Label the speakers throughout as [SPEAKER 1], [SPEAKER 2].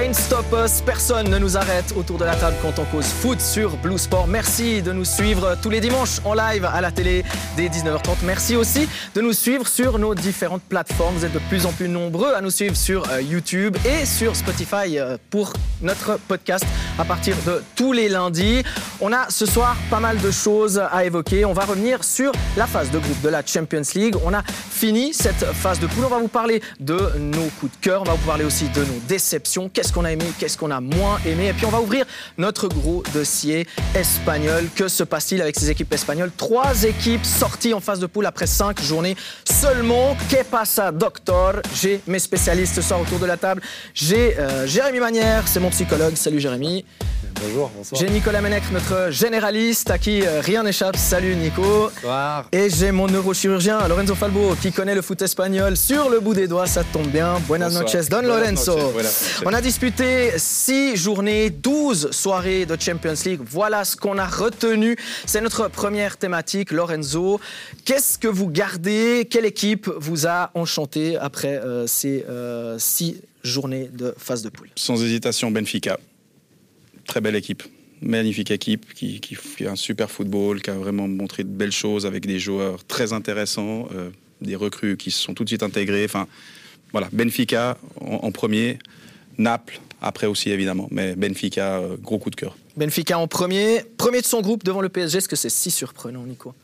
[SPEAKER 1] Can't Stop Us, personne ne nous arrête autour de la table quand on cause foot sur Blue Sport. Merci de nous suivre tous les dimanches en live à la télé dès 19h30. Merci aussi de nous suivre sur nos différentes plateformes. Vous êtes de plus en plus nombreux à nous suivre sur euh, YouTube et sur Spotify euh, pour notre podcast à partir de tous les lundis. On a ce soir pas mal de choses à évoquer. On va revenir sur la phase de groupe de la Champions League. On a fini cette phase de poule. On va vous parler de nos coups de cœur. On va vous parler aussi de nos déceptions. Qu'on a aimé, qu'est-ce qu'on a moins aimé. Et puis on va ouvrir notre gros dossier espagnol. Que se passe-t-il avec ces équipes espagnoles? Trois équipes sorties en phase de poule après cinq journées seulement. Que pasa, doctor? J'ai mes spécialistes ce soir autour de la table. J'ai euh, Jérémy Manière, c'est mon psychologue. Salut Jérémy.
[SPEAKER 2] Bonjour, bonsoir.
[SPEAKER 1] J'ai Nicolas Menec, notre généraliste, à qui euh, rien n'échappe. Salut Nico.
[SPEAKER 2] Bonsoir.
[SPEAKER 1] Et j'ai mon neurochirurgien, Lorenzo Falbo, qui connaît le foot espagnol sur le bout des doigts. Ça tombe bien. Buenas
[SPEAKER 2] Bonsoir.
[SPEAKER 1] noches, Don
[SPEAKER 2] Buenas
[SPEAKER 1] Lorenzo. On a disputé 6 journées, 12 soirées de Champions League. Voilà ce qu'on a retenu. C'est notre première thématique, Lorenzo. Qu'est-ce que vous gardez? Quelle équipe vous a enchanté après euh, ces 6 journées de phase de poule?
[SPEAKER 3] Sans hésitation, Benfica. Très belle équipe. Magnifique équipe qui, qui fait un super football, qui a vraiment montré de belles choses avec des joueurs très intéressants, euh, des recrues qui se sont tout de suite intégrés. Enfin, voilà, Benfica en, en premier, Naples après aussi évidemment, mais Benfica, euh, gros coup de cœur.
[SPEAKER 1] Benfica en premier, premier de son groupe devant le PSG. Est-ce que c'est si surprenant, Nico?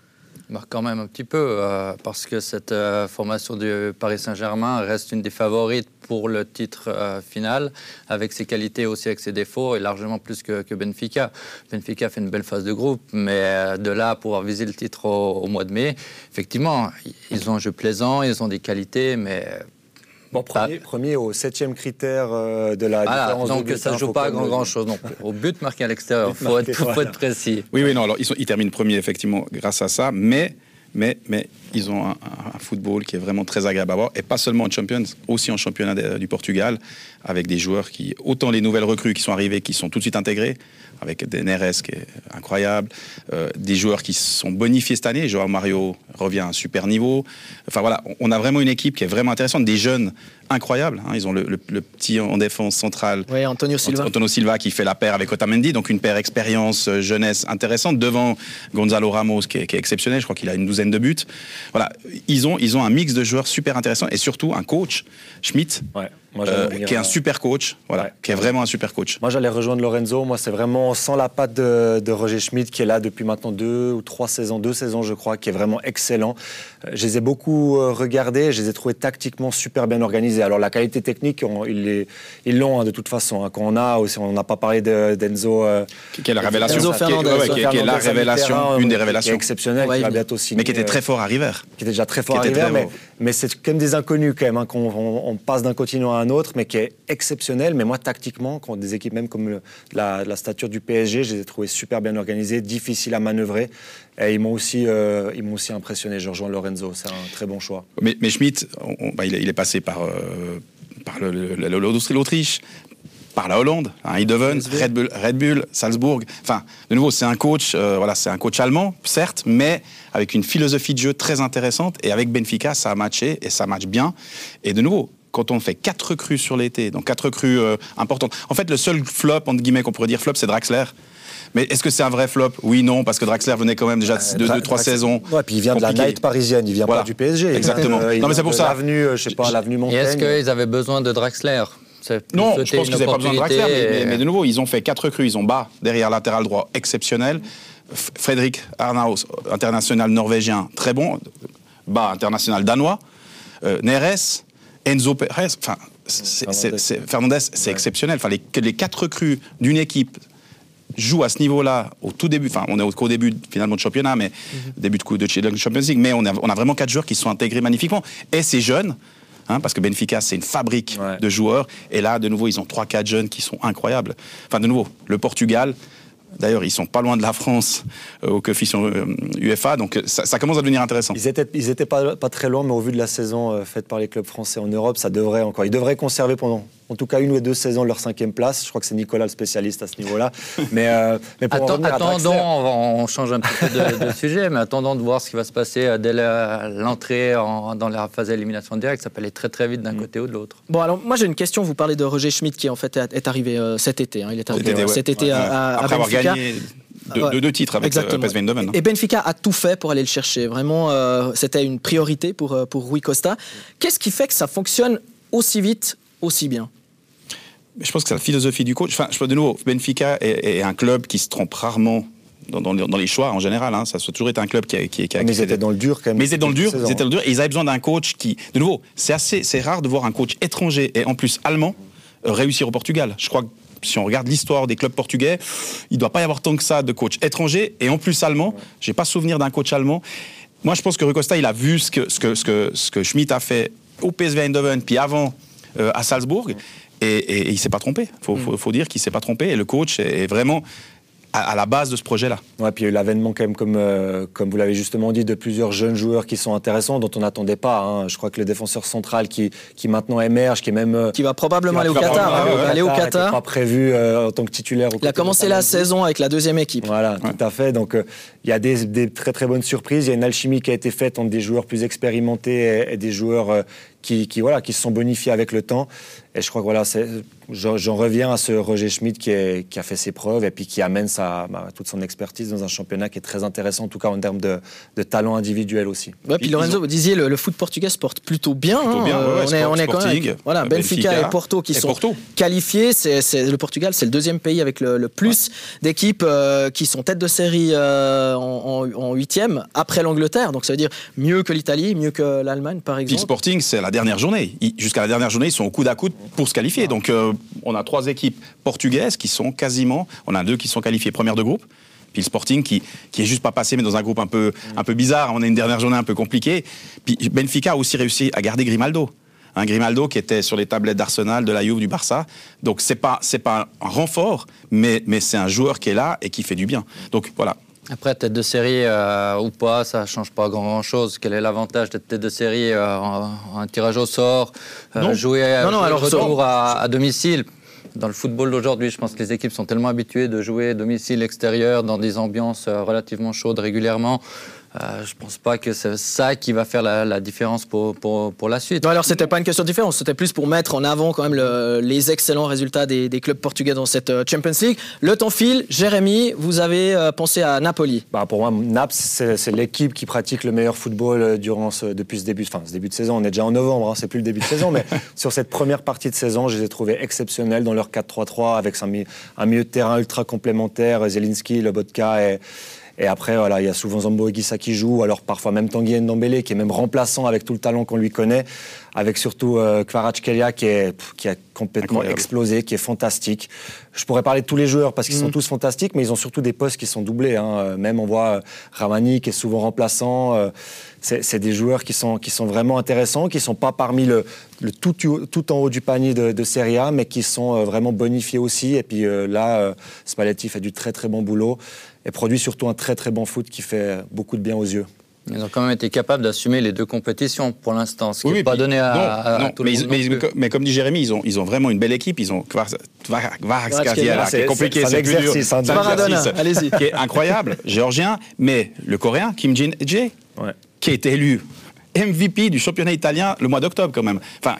[SPEAKER 4] Quand même un petit peu, euh, parce que cette euh, formation du Paris Saint-Germain reste une des favorites pour le titre euh, final, avec ses qualités aussi avec ses défauts, et largement plus que, Benfica. Benfica fait une belle phase de groupe, mais de là à pouvoir viser le titre au mois de mai, effectivement, ils ont un jeu plaisant, ils ont des qualités, mais
[SPEAKER 2] Bon, premier, premier au septième critère euh, de la
[SPEAKER 4] voilà,
[SPEAKER 2] différence de
[SPEAKER 4] donc ça
[SPEAKER 2] hein,
[SPEAKER 4] ne joue
[SPEAKER 2] faut
[SPEAKER 4] pas à grand, grand chose non plus. Au but marqué à l'extérieur, il faut, être, faut
[SPEAKER 2] voilà.
[SPEAKER 4] être précis.
[SPEAKER 3] Oui, oui, non, alors ils, sont, ils terminent premier effectivement grâce à ça, mais, mais, mais ils ont un, un- un football qui est vraiment très agréable à voir, et pas seulement en Champions, aussi en championnat de- du Portugal, avec des joueurs qui, autant les nouvelles recrues qui sont arrivées, qui sont tout de suite intégrées, avec des Neres qui est incroyable, euh, des joueurs qui sont bonifiés cette année, Joao Mario revient à un super niveau, enfin voilà, on- a vraiment une équipe qui est vraiment intéressante, des jeunes incroyables, hein. ils ont le, le- le petit en défense centrale,
[SPEAKER 1] Oui, Antonio Silva.
[SPEAKER 3] Antonio Silva qui fait la paire avec Otamendi, donc une paire expérience euh, jeunesse intéressante devant Gonzalo Ramos qui est, qui est exceptionnel. Je crois qu'il a une douzaine de buts. Voilà, ils ont ils ont un mix de joueurs super intéressant et surtout un coach Schmidt
[SPEAKER 2] Ouais, moi,
[SPEAKER 3] euh, qui est un
[SPEAKER 2] dire,
[SPEAKER 3] super coach. Voilà,
[SPEAKER 2] Ouais.
[SPEAKER 3] qui est vraiment un super coach.
[SPEAKER 2] Moi, j'allais rejoindre Lorenzo. Moi, c'est vraiment sans la patte de, de Roger Schmidt, qui est là depuis maintenant deux ou trois saisons, deux saisons, je crois, qui est vraiment excellent. Euh, Je les ai beaucoup euh, regardés, je les ai trouvés tactiquement super bien organisés. Alors, la qualité technique, on- ils l'ont hein, de toute façon. hein. Quand on a aussi, on n'a pas parlé de- d'Enzo. euh,
[SPEAKER 3] Qui, qui est la révélation.
[SPEAKER 1] Enzo
[SPEAKER 3] Qui est-
[SPEAKER 1] Fernandez.
[SPEAKER 3] ouais, qui est- qui est la révélation, une des
[SPEAKER 2] Qui est
[SPEAKER 3] révélations.
[SPEAKER 2] exceptionnel,
[SPEAKER 1] Ouais,
[SPEAKER 2] qui va bientôt signer.
[SPEAKER 3] Mais qui était
[SPEAKER 2] euh,
[SPEAKER 3] très fort à River.
[SPEAKER 2] qui était déjà très fort à River, mais, mais c'est quand même des inconnus quand même, hein, qu'on on, on passe d'un continent à un autre, mais qui est exceptionnel. Mais moi, tactiquement, quand des équipes même comme le- la, la stature du PSG, je les ai trouvés super bien organisés, difficiles à manœuvrer. Et ils m'ont aussi, euh, ils m'ont aussi impressionné. Je rejoins Lorenzo, c'est un très bon choix.
[SPEAKER 3] Mais, mais Schmidt, on- on- bah, il, est, il est passé par, euh, par le- le- le- l'Austrie- l'Autriche, par la Hollande, hein, Eindhoven, Red Bull, Red Bull, Salzbourg. Enfin, de nouveau, c'est un coach, euh, voilà, c'est un coach allemand, certes, mais avec une philosophie de jeu très intéressante. Et avec Benfica, ça a matché et ça match bien. Et de nouveau. Quand on fait quatre recrues sur l'été, donc quatre recrues euh, importantes. En fait, le seul flop, entre guillemets, qu'on pourrait dire flop, c'est Draxler. Mais est-ce que c'est un vrai flop? Oui, non, parce que Draxler venait quand même déjà de deux,
[SPEAKER 2] Dra-
[SPEAKER 3] deux, trois
[SPEAKER 2] Drax-
[SPEAKER 3] saisons.
[SPEAKER 2] Ouais, puis il vient de la night parisienne, il vient
[SPEAKER 3] Voilà.
[SPEAKER 2] pas du PSG.
[SPEAKER 3] Exactement.
[SPEAKER 2] Euh,
[SPEAKER 3] Non, mais c'est pour
[SPEAKER 2] de
[SPEAKER 3] ça.
[SPEAKER 2] L'avenue, euh, je sais pas, l'avenue
[SPEAKER 4] Et
[SPEAKER 2] Montaigne.
[SPEAKER 4] est-ce qu'ils avaient besoin de Draxler?
[SPEAKER 3] Non, je pense qu'ils n'avaient pas besoin de Draxler, mais, mais-
[SPEAKER 4] et-
[SPEAKER 3] mais de nouveau, ils ont fait quatre recrues. Ils ont bas derrière latéral droit exceptionnel. Frédéric Arnaus, international norvégien, très bon. Bas international danois. Euh, Neres, Enzo Perez. Enfin, c'est- Fernandez, c'est exceptionnel. Enfin, les, les quatre recrues d'une équipe jouent à ce niveau-là au tout début. Enfin, on est au, qu'au début finalement de championnat, mais début de, coup de de Champions League. Mais on a, on a vraiment quatre joueurs qui sont intégrés magnifiquement. Et c'est jeune. hein, parce que Benfica, c'est une fabrique
[SPEAKER 2] Ouais.
[SPEAKER 3] de joueurs. Et là, de nouveau, ils ont 3-4 jeunes qui sont incroyables. Enfin, de nouveau, le Portugal, d'ailleurs, ils sont pas loin de la France euh, au coefficient euh, UEFA. Donc, ça, commence à devenir intéressant.
[SPEAKER 2] Ils étaient pas, pas très loin, mais au vu de la saison euh, faite par les clubs français en Europe, ça devrait encore. Ils devraient conserver pendant en tout cas une ou deux saisons leur cinquième place. Je crois que c'est Nicolas le spécialiste à ce niveau-là. Mais, euh, mais pour
[SPEAKER 4] Attends- attendons,
[SPEAKER 2] Draxler-
[SPEAKER 4] on, on change un petit peu de, de sujet, mais attendons de voir ce qui va se passer euh, dès l'entrée en- dans la phase d'élimination directe. Ça peut aller très très vite d'un côté ou de l'autre.
[SPEAKER 1] Bon, alors moi j'ai une question. Vous parlez de Roger Schmidt qui en fait est arrivé euh, cet été. hein. Il est arrivé
[SPEAKER 3] Cet été,
[SPEAKER 1] euh,
[SPEAKER 3] ouais.
[SPEAKER 1] cet été
[SPEAKER 3] Ouais.
[SPEAKER 1] à, à
[SPEAKER 3] Après avoir
[SPEAKER 1] Benfica.
[SPEAKER 3] gagné deux,
[SPEAKER 1] Ouais.
[SPEAKER 3] deux- deux titres avec
[SPEAKER 1] Exactement.
[SPEAKER 3] Hein.
[SPEAKER 1] Et Benfica a tout fait pour aller le chercher. Vraiment, euh, c'était une priorité pour, pour Rui Costa. Qu'est-ce qui fait que ça fonctionne aussi vite, aussi bien
[SPEAKER 3] je pense que c'est la philosophie du coach. Enfin, je pense de nouveau, Benfica est, est un club qui se trompe rarement dans, dans les- dans les choix en général. hein. Ça a toujours été un club qui a, qui, qui a-
[SPEAKER 2] Mais
[SPEAKER 3] qui
[SPEAKER 2] ils étaient dans le dur quand même.
[SPEAKER 3] Mais ils étaient dans le dur, ils étaient dans le dur, et ils avaient besoin d'un coach qui, de nouveau, c'est assez, c'est rare de voir un coach étranger et en plus allemand euh, réussir au Portugal. Je crois que si on regarde l'histoire des clubs portugais, il doit pas y avoir tant que ça de coach étranger et en plus allemand. J'ai pas souvenir d'un coach allemand. Moi, je pense que Rui Costa, il a vu ce que ce que ce que ce que Schmidt a fait au PSV Eindhoven, puis avant euh, à Salzbourg, et, et, et il s'est pas trompé. Faut, faut, faut dire qu'il s'est pas trompé. Et le coach est vraiment à, à la base de ce projet-là.
[SPEAKER 2] Ouais, puis il y a eu l'avènement quand même, comme, euh, comme vous l'avez justement dit, de plusieurs jeunes joueurs qui sont intéressants, dont on n'attendait pas. hein. Je crois que le défenseur central qui, qui maintenant émerge, qui est même... euh,
[SPEAKER 1] Qui va probablement aller au Qatar.
[SPEAKER 2] probablement
[SPEAKER 1] hein. Aller au Qatar.
[SPEAKER 2] pas prévu euh, en tant que titulaire.
[SPEAKER 1] Il a commencé la saison avec la deuxième équipe.
[SPEAKER 2] Voilà, tout à fait. Donc, euh, il y a des, des très très bonnes surprises. Il y a une alchimie qui a été faite entre des joueurs plus expérimentés et, et des joueurs euh, qui, se sont bonifiés avec le temps. Et je crois que voilà, j'en reviens à ce Roger Schmidt qui, est- qui a fait ses preuves et puis qui amène sa, bah, toute son expertise dans un championnat qui est très intéressant, en tout cas en termes de, de talent individuel aussi.
[SPEAKER 1] Ouais, puis
[SPEAKER 3] Ils-
[SPEAKER 1] Lorenzo,
[SPEAKER 3] ont-
[SPEAKER 1] vous disiez le, le foot portugais se porte plutôt bien.
[SPEAKER 3] Plutôt
[SPEAKER 1] hein.
[SPEAKER 3] bien, ouais, ouais,
[SPEAKER 1] on est, on est quand même avec- voilà,
[SPEAKER 3] euh,
[SPEAKER 1] Benfica,
[SPEAKER 3] Benfica
[SPEAKER 1] et Porto qui
[SPEAKER 3] et
[SPEAKER 1] sont
[SPEAKER 3] Porto.
[SPEAKER 1] qualifiés. C'est, c'est- le Portugal, c'est le deuxième pays avec le, le plus d'équipes euh, qui sont tête de série euh, en, en- en huitième après l'Angleterre. Donc ça veut dire mieux que l'Italie, mieux que l'Allemagne, par
[SPEAKER 3] Puis le
[SPEAKER 1] exemple.
[SPEAKER 3] Sporting, c'est la dernière journée. Jusqu'à la dernière journée, ils sont au coude à coude pour se qualifier. Donc, euh, on a trois équipes portugaises qui sont quasiment. On a deux qui sont qualifiées première de groupe. Puis le Sporting qui, qui est juste pas passé, mais dans un groupe un peu, un peu bizarre. On a une dernière journée un peu compliquée. Puis Benfica a aussi réussi à garder Grimaldo. Un Grimaldo qui était sur les tablettes d'Arsenal, de la Juve, du Barça. Donc c'est pas c'est pas un renfort, mais mais c'est un joueur qui est là et qui fait du bien. Donc voilà.
[SPEAKER 4] Après, tête de série euh, ou pas, ça change pas grand-chose. Quel est l'avantage d'être tête de série euh, en, un tirage au sort euh,
[SPEAKER 3] Non.
[SPEAKER 4] Jouer,
[SPEAKER 1] Non, non,
[SPEAKER 4] jouer
[SPEAKER 1] alors,
[SPEAKER 4] le retour à, à domicile? Dans le football d'aujourd'hui, je pense que les équipes sont tellement habituées de jouer domicile extérieur dans des ambiances relativement chaudes régulièrement. Euh, je pense pas que c'est ça qui va faire la, la différence pour, pour, pour la suite.
[SPEAKER 1] Non, alors c'était pas une question de différence, c'était plus pour mettre en avant quand même le- les excellents résultats des, des clubs portugais dans cette euh, Champions League. Le temps file, Jérémy, vous avez euh, pensé à Napoli.
[SPEAKER 2] Bah, pour moi, Naples, c'est c'est l'équipe qui pratique le meilleur football euh, durant ce, depuis ce début, enfin, ce début de saison. On est déjà en novembre, hein, c'est plus le début de saison, mais sur cette première partie de saison, je les ai trouvés exceptionnels dans leur 4-3-3 avec un, un milieu de terrain ultra complémentaire, Zelinski, Lobotka et. Et après, voilà, il y a souvent Zambo Eguissa qui joue, alors parfois même Tanguy Ndombele qui est même remplaçant avec tout le talent qu'on lui connaît, avec surtout euh, Kvaratskhelia qui, est, qui a complètement
[SPEAKER 3] Incroyable.
[SPEAKER 2] explosé, qui est fantastique. Je pourrais parler de tous les joueurs parce qu'ils sont tous fantastiques, mais ils ont surtout des postes qui sont doublés. hein. Euh, Même on voit euh, Ramani qui est souvent remplaçant. euh, C'est des joueurs qui sont, qui sont vraiment intéressants, qui sont pas parmi le, le tout, tout en haut du panier de, de Serie A, mais qui sont vraiment bonifiés aussi. Et puis là, Spalletti fait du très très bon boulot et produit surtout un très très bon foot qui fait beaucoup de bien aux yeux.
[SPEAKER 4] Ils ont quand même été capables d'assumer les deux compétitions pour l'instant, ce qui
[SPEAKER 3] Oui,
[SPEAKER 4] n'est
[SPEAKER 3] oui,
[SPEAKER 4] pas
[SPEAKER 3] puis-
[SPEAKER 4] donné à,
[SPEAKER 3] non,
[SPEAKER 4] à- à
[SPEAKER 3] non,
[SPEAKER 4] tout le
[SPEAKER 3] mais,
[SPEAKER 4] monde.
[SPEAKER 3] ils- mais,
[SPEAKER 4] non
[SPEAKER 3] ils-
[SPEAKER 4] plus.
[SPEAKER 3] mais comme dit Jérémy, ils ont, ils ont vraiment une belle équipe. Ils ont Kvaratskhelia,
[SPEAKER 2] Ah,
[SPEAKER 3] qui est compliqué,
[SPEAKER 2] c'est
[SPEAKER 3] plus dur.
[SPEAKER 2] hein,
[SPEAKER 3] C'est un exercice
[SPEAKER 1] allez-y.
[SPEAKER 3] Qui est incroyable, géorgien, mais le coréen, Kim Jin-jae,
[SPEAKER 2] Ouais.
[SPEAKER 3] qui a été élu MVP du championnat italien le mois d'octobre quand même. Enfin,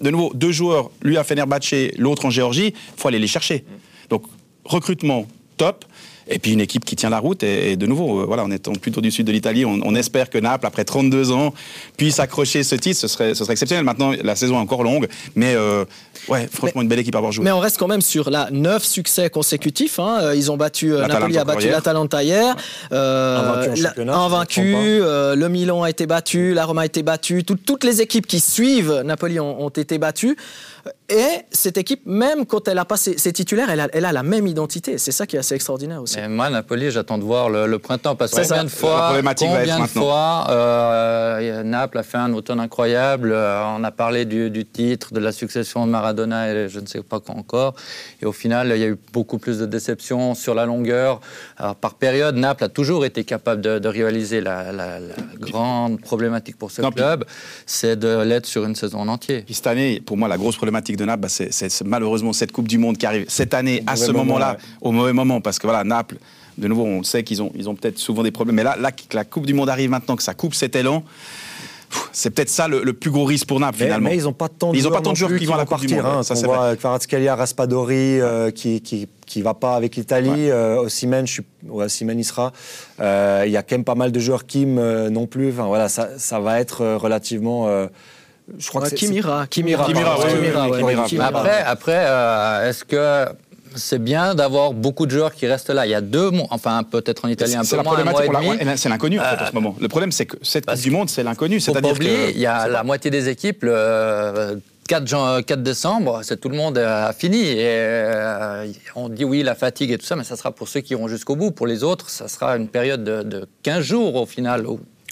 [SPEAKER 3] de nouveau, deux joueurs, lui à Fenerbahçe, l'autre en Géorgie, faut aller les chercher. Donc, recrutement top. Et puis une équipe qui tient la route. Et, et de nouveau, euh, voilà, en étant plutôt du sud de l'Italie, on, on espère que Naples, après 32 ans, puisse accrocher ce titre. Ce serait, ce serait exceptionnel. Maintenant, la saison est encore longue. Mais euh, ouais, franchement, une belle équipe à avoir joué.
[SPEAKER 1] Mais on reste quand même sur là, neuf succès consécutifs. hein. Euh, Ils ont battu, euh, Napoli a battu l'Atalanta hier. Euh,
[SPEAKER 2] Invaincu
[SPEAKER 1] la- euh, le Milan a été battu, la Roma a été battue. Tout- toutes les équipes qui suivent Napoli ont, ont été battues. Et cette équipe, même quand elle a pas ses, ses titulaires, elle a, elle a la même identité. C'est ça qui est assez extraordinaire aussi.
[SPEAKER 4] Et moi, Napoli, j'attends de voir le, printemps. Parce que combien de fois,
[SPEAKER 3] combien
[SPEAKER 4] de fois euh, Naples a fait un automne incroyable. Euh, on a parlé du, titre, de la succession de Maradona et je ne sais pas quoi encore. Et au final, il y a eu beaucoup plus de déceptions sur la longueur. Alors, par période, Naples a toujours été capable de, rivaliser. La, grande problématique pour ce club, c'est de l'être sur une saison en entier.
[SPEAKER 3] cette année, pour moi, la grosse problématique de Naples, bah, c'est malheureusement cette Coupe du Monde qui arrive cette année, à ce moment-là, au mauvais moment. Parce que voilà, Naples, de nouveau, on sait qu'ils ont, ils ont peut-être souvent des problèmes. Mais là, là, que la Coupe du Monde arrive maintenant, que ça coupe cet élan, c'est peut-être ça le, plus gros risque pour Naples finalement.
[SPEAKER 2] Mais ils n'ont pas tant de ils
[SPEAKER 3] ont pas tant de joueurs qui, vont à la partir. Hein,
[SPEAKER 2] ça, on voit Kvaratskhelia, Raspadori euh, qui, qui qui va pas avec l'Italie. Ouais. Euh, Osimhen, je suis, ouais, il sera. Euh, il y a quand même pas mal de joueurs Kim euh, non plus. Enfin voilà, ça, ça va être relativement.
[SPEAKER 1] je crois que
[SPEAKER 2] Kim
[SPEAKER 1] ira.
[SPEAKER 2] Kim ira.
[SPEAKER 4] Après, après est-ce que c'est bien d'avoir beaucoup de joueurs qui restent là. Il y a deux mois, enfin peut-être en Italie un peu moins, un.
[SPEAKER 3] C'est l'inconnu en, fait, en ce moment. Le problème, c'est que cette Coupe du Monde, c'est l'inconnu. C'est-à-dire
[SPEAKER 4] que il y a la moitié des équipes. Le, 4, 4 décembre, c'est tout le monde a fini. Et euh, on dit oui, la fatigue et tout ça, mais ça sera pour ceux qui iront jusqu'au bout. Pour les autres, ça sera une période de, de 15 jours au final,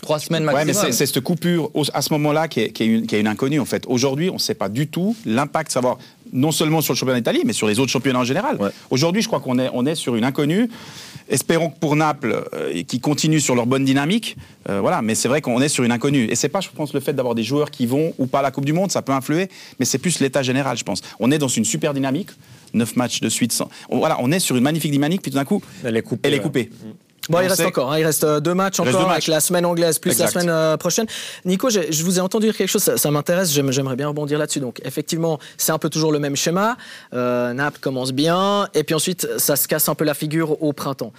[SPEAKER 4] trois semaines maximum.
[SPEAKER 3] Ouais, mais c'est cette coupure à ce moment-là qui est, qui, est qui est, une, inconnue en fait. Aujourd'hui, on ne sait pas du tout l'impact, savoir non seulement sur le championnat d'Italie, mais sur les autres championnats en général. Aujourd'hui, je crois qu'on est, on est sur une inconnue. Espérons que pour Naples, euh, qui continuent sur leur bonne dynamique, euh, voilà. Mais c'est vrai qu'on est sur une inconnue. Et c'est pas, je pense, le fait d'avoir des joueurs qui vont ou pas à la Coupe du Monde, ça peut influer, mais c'est plus l'état général, je pense. On est dans une super dynamique. Neuf matchs de suite. Sans... Voilà, on est sur une magnifique dynamique, puis tout d'un coup, elle est coupée. Elle est coupée.
[SPEAKER 1] Bon, il reste encore, hein, il reste euh, deux matchs encore avec la semaine anglaise plus la semaine euh, prochaine. Nico, je vous ai entendu dire quelque chose, ça, m'intéresse, j'aimerais bien rebondir là-dessus. Donc, effectivement, c'est un peu toujours le même schéma. Euh, Naples commence bien, et puis ensuite, ça se casse un peu la figure au printemps.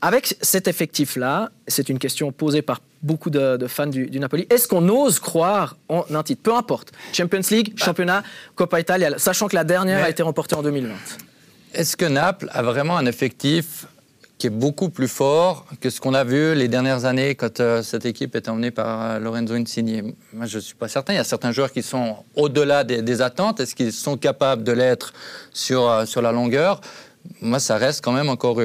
[SPEAKER 1] Avec cet effectif-là, c'est une question posée par beaucoup de, fans du, Napoli, est-ce qu'on ose croire en un titre? Peu importe, Champions League, bah. championnat, Coppa Italia, sachant que la dernière a été remportée en 2020.
[SPEAKER 4] Est-ce que Naples a vraiment un effectif qui est beaucoup plus fort que ce qu'on a vu les dernières années quand euh, cette équipe est emmenée par euh, Lorenzo Insigne. Moi, je ne suis pas certain. Il y a certains joueurs qui sont au-delà des, attentes. Est-ce qu'ils sont capables de l'être sur, euh, sur la longueur? Moi, ça reste quand même encore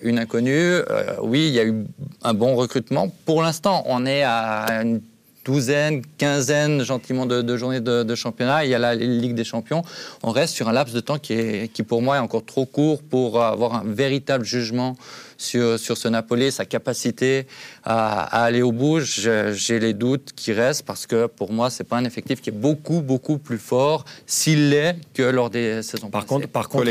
[SPEAKER 4] une inconnue. oui, il y a eu un bon recrutement. Pour l'instant, on est à une douzaine, quinzaine gentiment de, journées de, championnat. Il y a la Ligue des Champions. On reste sur un laps de temps qui, est, qui pour moi est encore trop court pour avoir un véritable jugement sur, sur ce Napoli, sa capacité à, aller au bout. J'ai les doutes qui restent parce que pour moi, c'est pas un effectif qui est beaucoup, beaucoup plus fort s'il l'est que lors des saisons
[SPEAKER 2] par
[SPEAKER 4] passées.
[SPEAKER 2] Contre, par contre,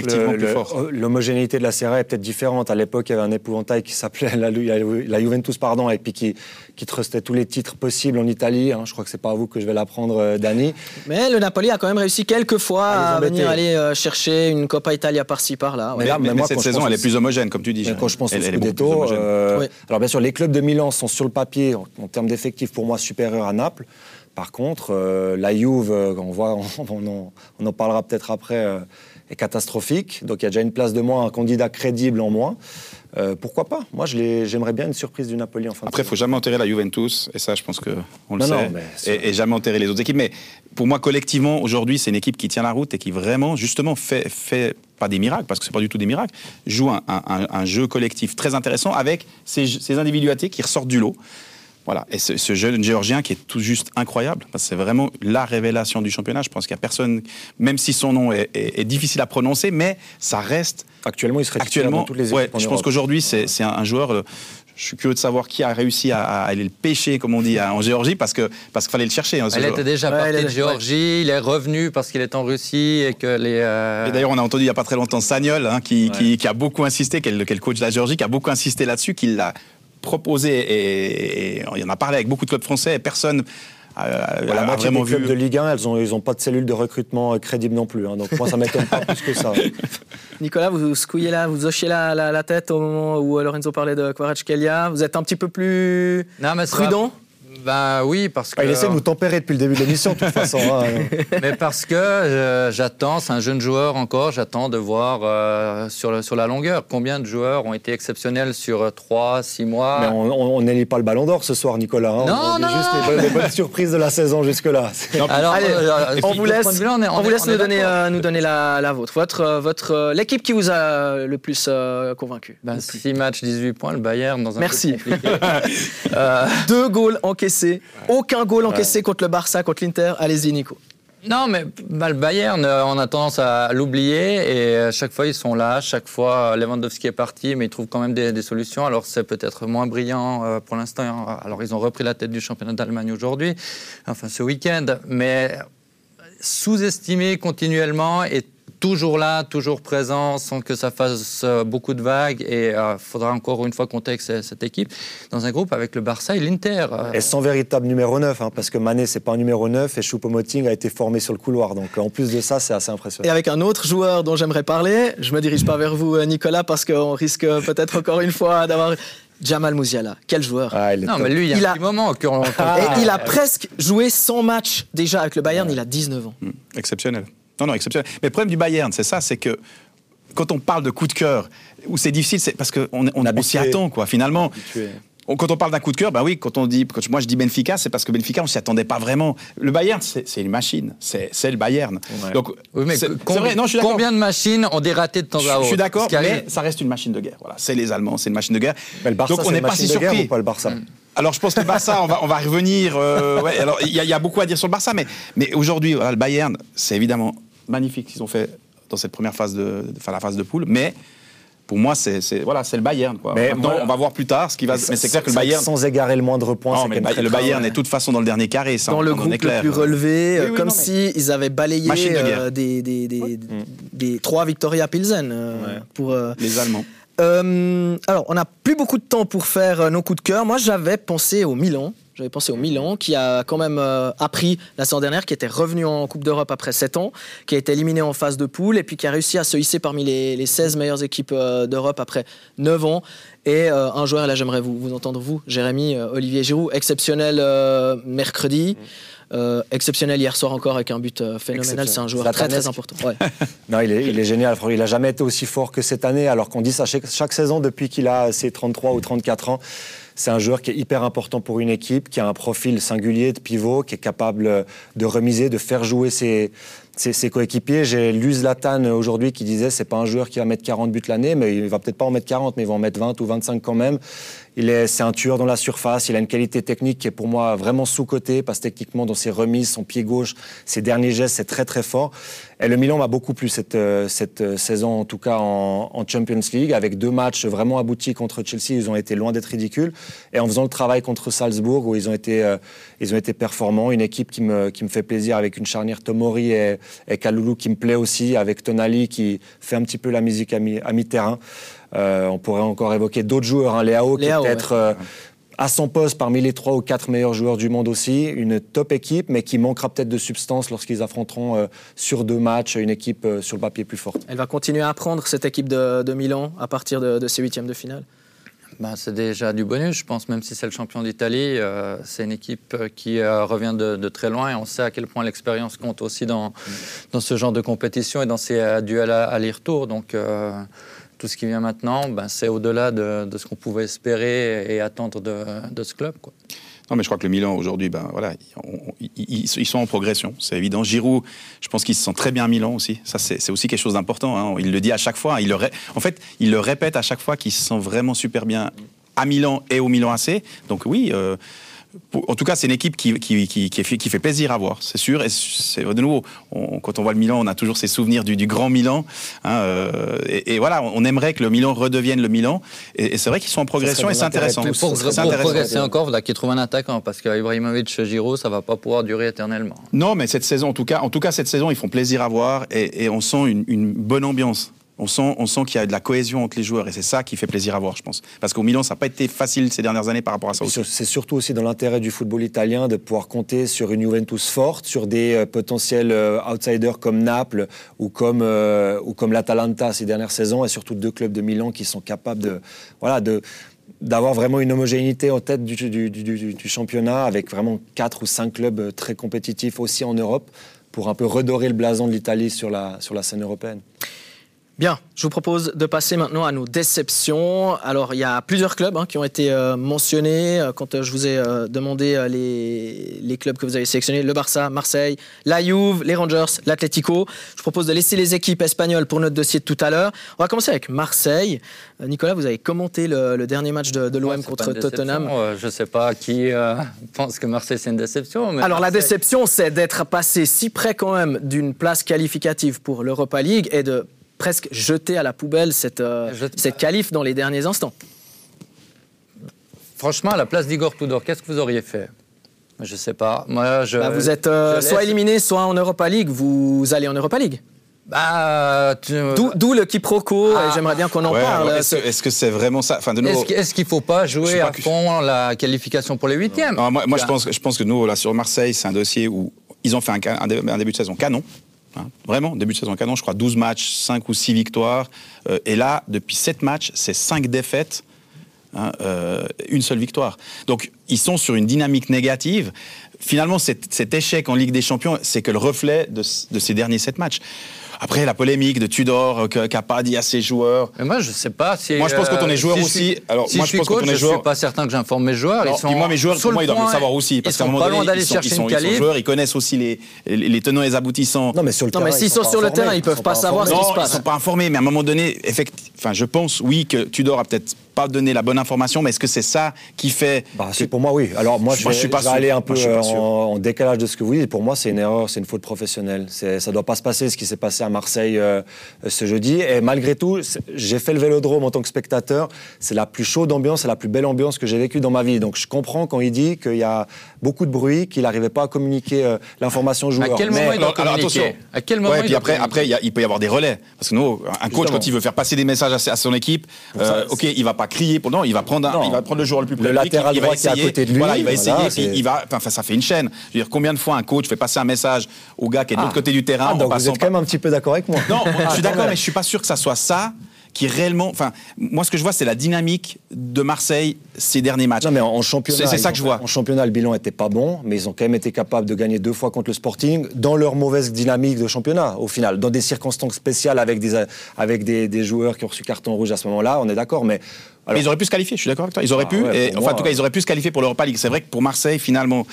[SPEAKER 2] l'homogénéité de la Serie est peut-être différente. À l'époque, il y avait un épouvantail qui s'appelait la, la, Juventus, pardon, et puis qui, qui trustait tous les titres possibles en Italie. Hein. Je crois que c'est pas à vous que je vais l'apprendre, euh, Dani.
[SPEAKER 1] Mais le Napoli a quand même réussi quelques fois à, venir aller euh, chercher une Coppa Italia par-ci par-là.
[SPEAKER 3] Mais, mais, cette saison, elle est plus homogène, comme tu dis.
[SPEAKER 2] Quand je pense euh, alors bien sûr, les clubs de Milan sont sur le papier, en, termes d'effectifs, pour moi, supérieurs à Naples. Par contre, euh, la Juve, euh, on, voit, on, en, parlera peut-être après, est catastrophique. Donc il y a déjà une place de moins, un candidat crédible en moins. pourquoi pas? Moi, j'aimerais bien une surprise du Napoli en fin
[SPEAKER 3] Après, il ne faut jamais enterrer la Juventus, et ça, je pense qu'on le sait, et, et, jamais enterrer les autres équipes. Mais pour moi, collectivement, aujourd'hui, c'est une équipe qui tient la route et qui vraiment, justement, fait, fait pas des miracles, parce que c'est pas du tout des miracles, joue un, jeu collectif très intéressant avec ces, ces, individualités qui ressortent du lot. Voilà. Et ce, jeune géorgien qui est tout juste incroyable, c'est vraiment la révélation du championnat. Je pense qu'il n'y a personne, même si son nom est, difficile à prononcer, mais ça reste.
[SPEAKER 2] Actuellement, il serait
[SPEAKER 3] actuellement. Toutes les ouais, je pense qu'aujourd'hui, c'est un, joueur. Je suis curieux de savoir qui a réussi à, aller le pêcher, comme on dit, en Géorgie, parce que parce qu'il fallait le chercher. Hein,
[SPEAKER 4] il était déjà parti de Géorgie, il est revenu parce qu'il est en Russie et que les. Euh,
[SPEAKER 3] et d'ailleurs, on a entendu il n'y a pas très longtemps Sagnol, hein, qui, qui, a beaucoup insisté, qui est, le, coach de la Géorgie, qui a beaucoup insisté là-dessus, qu'il l'a proposé et, il en a parlé avec beaucoup de clubs français et personne
[SPEAKER 2] euh, la moitié des clubs de Ligue 1, elles n'ont ils ont pas de cellule de recrutement euh, crédible non plus. Hein, donc moi, ça m'étonne pas plus que ça.
[SPEAKER 1] Nicolas, vous secouillez là, vous hochez la, la, tête au moment où euh, Lorenzo parlait de Kvaratskhelia. Vous êtes un petit peu plus non, mais prudent
[SPEAKER 4] Ben oui, parce que.
[SPEAKER 2] Ah, il essaie de nous tempérer depuis le début de l'émission, de toute façon. hein.
[SPEAKER 4] Mais parce que euh, j'attends, c'est un jeune joueur encore, j'attends de voir euh, sur, le- sur la longueur combien de joueurs ont été exceptionnels sur 3, 6 mois?
[SPEAKER 2] Mais on- n'élit pas le ballon d'or ce soir, Nicolas. hein.
[SPEAKER 4] Non,
[SPEAKER 2] on
[SPEAKER 4] non,
[SPEAKER 2] juste
[SPEAKER 4] non.
[SPEAKER 2] les, bonnes- les bonnes surprises de la saison jusque-là.
[SPEAKER 4] Alors,
[SPEAKER 1] Allez,
[SPEAKER 4] euh,
[SPEAKER 1] on vous laisse,
[SPEAKER 4] on est-
[SPEAKER 1] on
[SPEAKER 4] on
[SPEAKER 1] vous laisse
[SPEAKER 4] on
[SPEAKER 1] nous donner,
[SPEAKER 4] d'accord.
[SPEAKER 1] euh, nous donner la, la vôtre. Votre, euh, votre, euh, l'équipe qui vous a le plus euh, convaincu.
[SPEAKER 4] Ben, 6 matchs, 18 points, le Bayern dans un
[SPEAKER 1] Merci.
[SPEAKER 4] compliqué. Euh,
[SPEAKER 1] Deux goals encaissés. Aucun goal encaissé contre le Barça, contre l'Inter. Allez-y, Nico.
[SPEAKER 4] Non, mais bah, le Bayern, euh, on a tendance à l'oublier et à chaque fois ils sont là. Chaque fois, Lewandowski est parti, mais ils trouvent quand même des, des solutions. Alors c'est peut-être moins brillant euh, pour l'instant. Alors ils ont repris la tête du championnat d'Allemagne aujourd'hui, enfin ce week-end, mais sous-estimé continuellement et toujours là, toujours présent, sans que ça fasse euh, beaucoup de vagues. Et il faudra encore une fois compter avec ce- cette équipe dans un groupe avec le Barça et l'Inter. Euh,
[SPEAKER 2] Et sans véritable numéro 9, hein, parce que Mané, c'est pas un numéro 9 et Choupo-Moting a été formé sur le couloir. Donc en plus de ça, c'est assez
[SPEAKER 1] Et
[SPEAKER 2] impressionnant.
[SPEAKER 1] avec un autre joueur dont j'aimerais parler, je me dirige pas vers vous, euh, Nicolas, parce qu'on risque peut-être encore une fois d'avoir Jamal Musiala. Quel joueur
[SPEAKER 2] Ah, il est
[SPEAKER 4] non,
[SPEAKER 2] top.
[SPEAKER 4] mais lui, il y a
[SPEAKER 1] Il
[SPEAKER 4] un
[SPEAKER 1] a-
[SPEAKER 4] petit moment qu'on-
[SPEAKER 1] Et il a presque joué 100 matchs déjà avec le Bayern, il a 19 ans.
[SPEAKER 3] Hmm, Exceptionnel. Non, non, exceptionnel. Mais le problème du Bayern, c'est ça, c'est que quand on parle de coup de cœur, où c'est difficile, c'est parce qu'on on, on s'y attend, quoi. Finalement,
[SPEAKER 2] Habitué.
[SPEAKER 3] quand on parle d'un coup de cœur, bah oui, quand on dit, quand moi je dis Benfica, c'est parce que Benfica, on s'y attendait pas vraiment. Le Bayern, c'est une machine, c'est c'est le Bayern.
[SPEAKER 2] Ouais.
[SPEAKER 3] Donc,
[SPEAKER 4] Oui, mais
[SPEAKER 3] c'est vrai, non, je suis d'accord.
[SPEAKER 4] combien de machines ont dératé de temps
[SPEAKER 3] Je,
[SPEAKER 4] à autre
[SPEAKER 3] je suis d'accord, mais ça reste une machine de guerre. Voilà, c'est les Allemands, c'est une machine de guerre.
[SPEAKER 2] Mais le Barça,
[SPEAKER 3] Donc on
[SPEAKER 2] c'est
[SPEAKER 3] n'est pas si
[SPEAKER 2] guerre
[SPEAKER 3] surpris.
[SPEAKER 2] ou pas le Barça
[SPEAKER 3] Alors je pense que le Barça, on va, on va revenir. euh, ouais, alors il y, a- il y a beaucoup à dire sur le Barça, mais, mais aujourd'hui, voilà, le Bayern, c'est évidemment magnifique ce qu'ils ont fait dans cette première phase de, de- enfin, la phase de poule, mais pour moi, c'est c'est- voilà, c'est le Bayern. Quoi.
[SPEAKER 2] Mais
[SPEAKER 3] Maintenant,
[SPEAKER 2] moi-
[SPEAKER 3] on va voir plus tard ce qui va. Mais c'est clair que le Bayern.
[SPEAKER 2] Sans égarer le moindre point,
[SPEAKER 3] Non, mais le, Bayern est de toute façon dans le dernier carré. Ça,
[SPEAKER 1] Dans
[SPEAKER 3] on-
[SPEAKER 1] le groupe
[SPEAKER 3] est clair.
[SPEAKER 1] le plus relevé,
[SPEAKER 3] Oui,
[SPEAKER 1] euh,
[SPEAKER 3] oui,
[SPEAKER 1] comme
[SPEAKER 3] non, mais-
[SPEAKER 1] si ils avaient balayé
[SPEAKER 3] de
[SPEAKER 1] euh, des, des, des, des trois Victoria Pilsen euh, pour. euh,
[SPEAKER 3] Les Allemands.
[SPEAKER 1] Euh, alors, on n'a plus beaucoup de temps pour faire nos coups de cœur. Moi, j'avais pensé au Milan. J'avais pensé au Milan, qui a quand même euh, appris la saison dernière, qui était revenu en Coupe d'Europe après 7 ans, qui a été éliminé en phase de poule, et puis qui a réussi à se hisser parmi les, les 16 meilleures équipes euh, d'Europe après 9 ans. Et euh, un joueur, et là j'aimerais vous, vous entendre, vous, Jérémy, euh, Olivier Giroud, exceptionnel euh, mercredi, euh, exceptionnel hier soir encore avec un but euh, phénoménal. C'est un joueur très important. Ouais.
[SPEAKER 2] Non, il est, il est génial. Il n'a jamais été aussi fort que cette année, alors qu'on dit ça chaque, chaque saison depuis qu'il a ses 33 ou 34 ans. C'est un joueur qui est hyper important pour une équipe, qui a un profil singulier de pivot, qui est capable de remiser, de faire jouer ses, ses, coéquipiers. J'ai lu Zlatan aujourd'hui qui disait c'est pas un joueur qui va mettre 40 buts l'année, mais il va peut-être pas en mettre 40, mais il va en mettre 20 ou 25 quand même. Il est, c'est un tueur dans la surface. Il a une qualité technique qui est pour moi vraiment sous-cotée, parce que techniquement, dans ses remises, son pied gauche, ses derniers gestes, c'est très très fort. Et le Milan m'a beaucoup plu cette, euh, cette euh, saison, en tout cas en, Champions League, avec deux matchs vraiment aboutis contre Chelsea. Ils ont été loin d'être ridicules. Et en faisant le travail contre Salzbourg, où ils ont été, euh, ils ont été performants. Une équipe qui me, qui me fait plaisir, avec une charnière Tomori et, et Kaloulou qui me plaît aussi, avec Tonali qui fait un petit peu la musique à mi- mi-terrain. Euh, on pourrait encore évoquer d'autres joueurs, hein, Léao, qui
[SPEAKER 1] Léao,
[SPEAKER 2] est peut-être euh, à son poste parmi les trois ou quatre meilleurs joueurs du monde aussi. Une top équipe, mais qui manquera peut-être de substance lorsqu'ils affronteront euh, sur deux matchs une équipe euh, sur le papier plus forte.
[SPEAKER 1] Elle va continuer à apprendre cette équipe de, de Milan à partir de, de ces huitièmes de finale?
[SPEAKER 4] Ben, c'est déjà du bonus, je pense, même si c'est le champion d'Italie. euh, c'est une équipe euh, qui euh, revient de, de très loin et on sait à quel point l'expérience compte aussi dans, dans ce genre de compétition et dans ces euh, duels à- aller-retour. Donc, euh, tout ce qui vient maintenant, ben, c'est au-delà de, ce qu'on pouvait espérer et attendre de, ce club.
[SPEAKER 3] Non, mais je crois que le Milan aujourd'hui, ben voilà, ils, sont en progression, c'est évident. Giroud, je pense qu'il se sent très bien à Milan aussi. Ça, c'est aussi quelque chose d'important. hein. Il le dit à chaque fois. Il le ré- En fait, il le répète à chaque fois qu'il se sent vraiment super bien à Milan et au Milan AC. Donc oui. euh, en tout cas, c'est une équipe qui, qui, qui, qui fait, qui fait plaisir à voir, c'est sûr. Et c'est de nouveau, on- quand on voit le Milan, on a toujours ces souvenirs du, du grand Milan. hein, euh, et, et voilà, on aimerait que le Milan redevienne le Milan. Et, et c'est vrai qu'ils sont en progression et c'est intéressant.
[SPEAKER 4] pour,
[SPEAKER 2] c'est
[SPEAKER 4] pour
[SPEAKER 3] intéressant.
[SPEAKER 4] progresser encore, il faudra qu'il trouve un attaquant parce qu'Ibrahimovic, Giroud, ça va pas pouvoir durer éternellement.
[SPEAKER 3] Non, mais cette saison, en tout cas, en tout cas cette saison, ils font plaisir à voir et, et on sent une, une bonne ambiance. On sent, on sent qu'il y a de la cohésion entre les joueurs et c'est ça qui fait plaisir à voir, je pense. Parce qu'au Milan, ça n'a pas été facile ces dernières années par rapport à ça.
[SPEAKER 2] C'est surtout aussi dans l'intérêt du football italien de pouvoir compter sur une Juventus forte, sur des euh, potentiels euh, outsiders comme Naples ou comme, euh, ou comme l'Atalanta ces dernières saisons, et surtout deux clubs de Milan qui sont capables de, voilà, de, d'avoir vraiment une homogénéité en tête du, du, du, du, championnat avec vraiment quatre ou cinq clubs très compétitifs aussi en Europe pour un peu redorer le blason de l'Italie sur la, sur la scène européenne.
[SPEAKER 1] Bien, je vous propose de passer maintenant à nos déceptions. Alors, il y a plusieurs clubs hein, qui ont été euh, mentionnés euh, quand euh, je vous ai demandé les, les, clubs que vous avez sélectionnés le Barça, Marseille, la Juve, les Rangers, l'Atlético. Je vous propose de laisser les équipes espagnoles pour notre dossier de tout à l'heure. On va commencer avec Marseille. Nicolas, vous avez commenté le, dernier match de, l'OM contre Tottenham.
[SPEAKER 4] je ne sais pas qui pense que Marseille c'est une déception.
[SPEAKER 1] Alors, la déception, c'est d'être passé si près quand même d'une place qualificative pour l'Europa League et de presque jeter à la poubelle cette, euh, cette qualif dans les derniers instants.
[SPEAKER 4] Franchement, à la place d'Igor Tudor, qu'est-ce que vous auriez fait? Je ne sais pas. Moi, je,
[SPEAKER 1] bah, vous êtes euh, soit éliminé, soit en Europa League. Vous allez en Europa League
[SPEAKER 4] bah,
[SPEAKER 1] D'où le quiproquo, et ah. j'aimerais bien qu'on en parle.
[SPEAKER 3] Est-ce que c'est vraiment ça? Enfin,
[SPEAKER 4] Est-ce qu'il ne faut pas jouer à fond la qualification pour les huitièmes?
[SPEAKER 3] Moi, moi je, pense, je pense que nous, là, sur Marseille, c'est un dossier où ils ont fait un, un début de saison canon. Hein. Vraiment, début de saison canon, je crois 12 matchs, 5 ou 6 victoires. Euh, et là, depuis 7 matchs, c'est 5 défaites, hein, euh, une seule victoire. Donc, ils sont sur une dynamique négative. Finalement, cet, échec en Ligue des Champions, c'est que le reflet de, de ces derniers 7 matchs. Après, la polémique de Tudor euh, qui n'a pas dit à ses joueurs.
[SPEAKER 4] Mais moi, je ne sais pas si.
[SPEAKER 3] Moi, je pense que quand on est joueur aussi.
[SPEAKER 4] alors, moi, je, pense coach, que je ne suis pas certain que j'informe mes joueurs. ils sont
[SPEAKER 3] moi, mes joueurs, pour moi, ils doivent le savoir aussi.
[SPEAKER 4] Parce qu'à un moment donné, ils sont, ils, sont,
[SPEAKER 3] joueurs, ils connaissent aussi les, les, tenants et les aboutissants.
[SPEAKER 1] Non, mais sur le terrain. s'ils sont, sur le terrain, ils ne peuvent pas savoir ce qui se passe.
[SPEAKER 3] Ils ne sont pas informés, mais à un moment donné, enfin, je pense, oui, que Tudor a peut-être pas donné la bonne information, mais est-ce que c'est ça qui fait
[SPEAKER 2] bah, Pour moi, oui. Alors moi, je, suis pas aller un peu en, décalage de ce que vous dites. Pour moi, c'est une erreur, c'est une faute professionnelle. Ça ne doit pas se passer ce qui s'est passé à Marseille euh, ce jeudi. Et malgré tout, j'ai fait le Vélodrome en tant que spectateur. C'est la plus chaude ambiance, c'est la plus belle ambiance que j'ai vécue dans ma vie. Donc je comprends quand il dit qu'il y a beaucoup de bruit, qu'il n'arrivait pas à communiquer euh, l'information aux joueurs.
[SPEAKER 4] À quel moment il doit communiquer À quel moment
[SPEAKER 3] puis après, après il, peut y avoir des relais. Parce que nous, un coach, quand il veut faire passer des messages à, son équipe, euh, ok, il va pas crier. Pour, non, il va prendre, il va prendre le joueur le plus
[SPEAKER 2] le latéral droit qui est à côté de lui.
[SPEAKER 3] Voilà, il va essayer. il va, enfin, ça fait une chaîne. Je veux dire, combien de fois un coach fait passer un message au gars qui est de l'autre ah. côté du terrain
[SPEAKER 2] ah, donc Vous êtes quand même un petit peu d'accord avec moi.
[SPEAKER 3] Non, je suis d'accord, mais je suis pas sûr que ça soit ça qui réellement. Enfin, moi, ce que je vois, c'est la dynamique de Marseille ces derniers matchs.
[SPEAKER 2] Non, mais en, championnat.
[SPEAKER 3] C'est ça que je vois.
[SPEAKER 2] En championnat, le bilan était pas bon, mais ils ont quand même été capables de gagner deux fois contre le Sporting dans leur mauvaise dynamique de championnat, au final. Dans des circonstances spéciales avec des, avec des, des joueurs qui ont reçu carton rouge à ce moment-là, on est d'accord, mais
[SPEAKER 3] ils auraient pu se qualifier, je suis d'accord avec toi. Ils auraient ah pu, et, enfin, en tout cas, ils auraient pu se qualifier pour l'Europa League. C'est vrai que pour Marseille, finalement,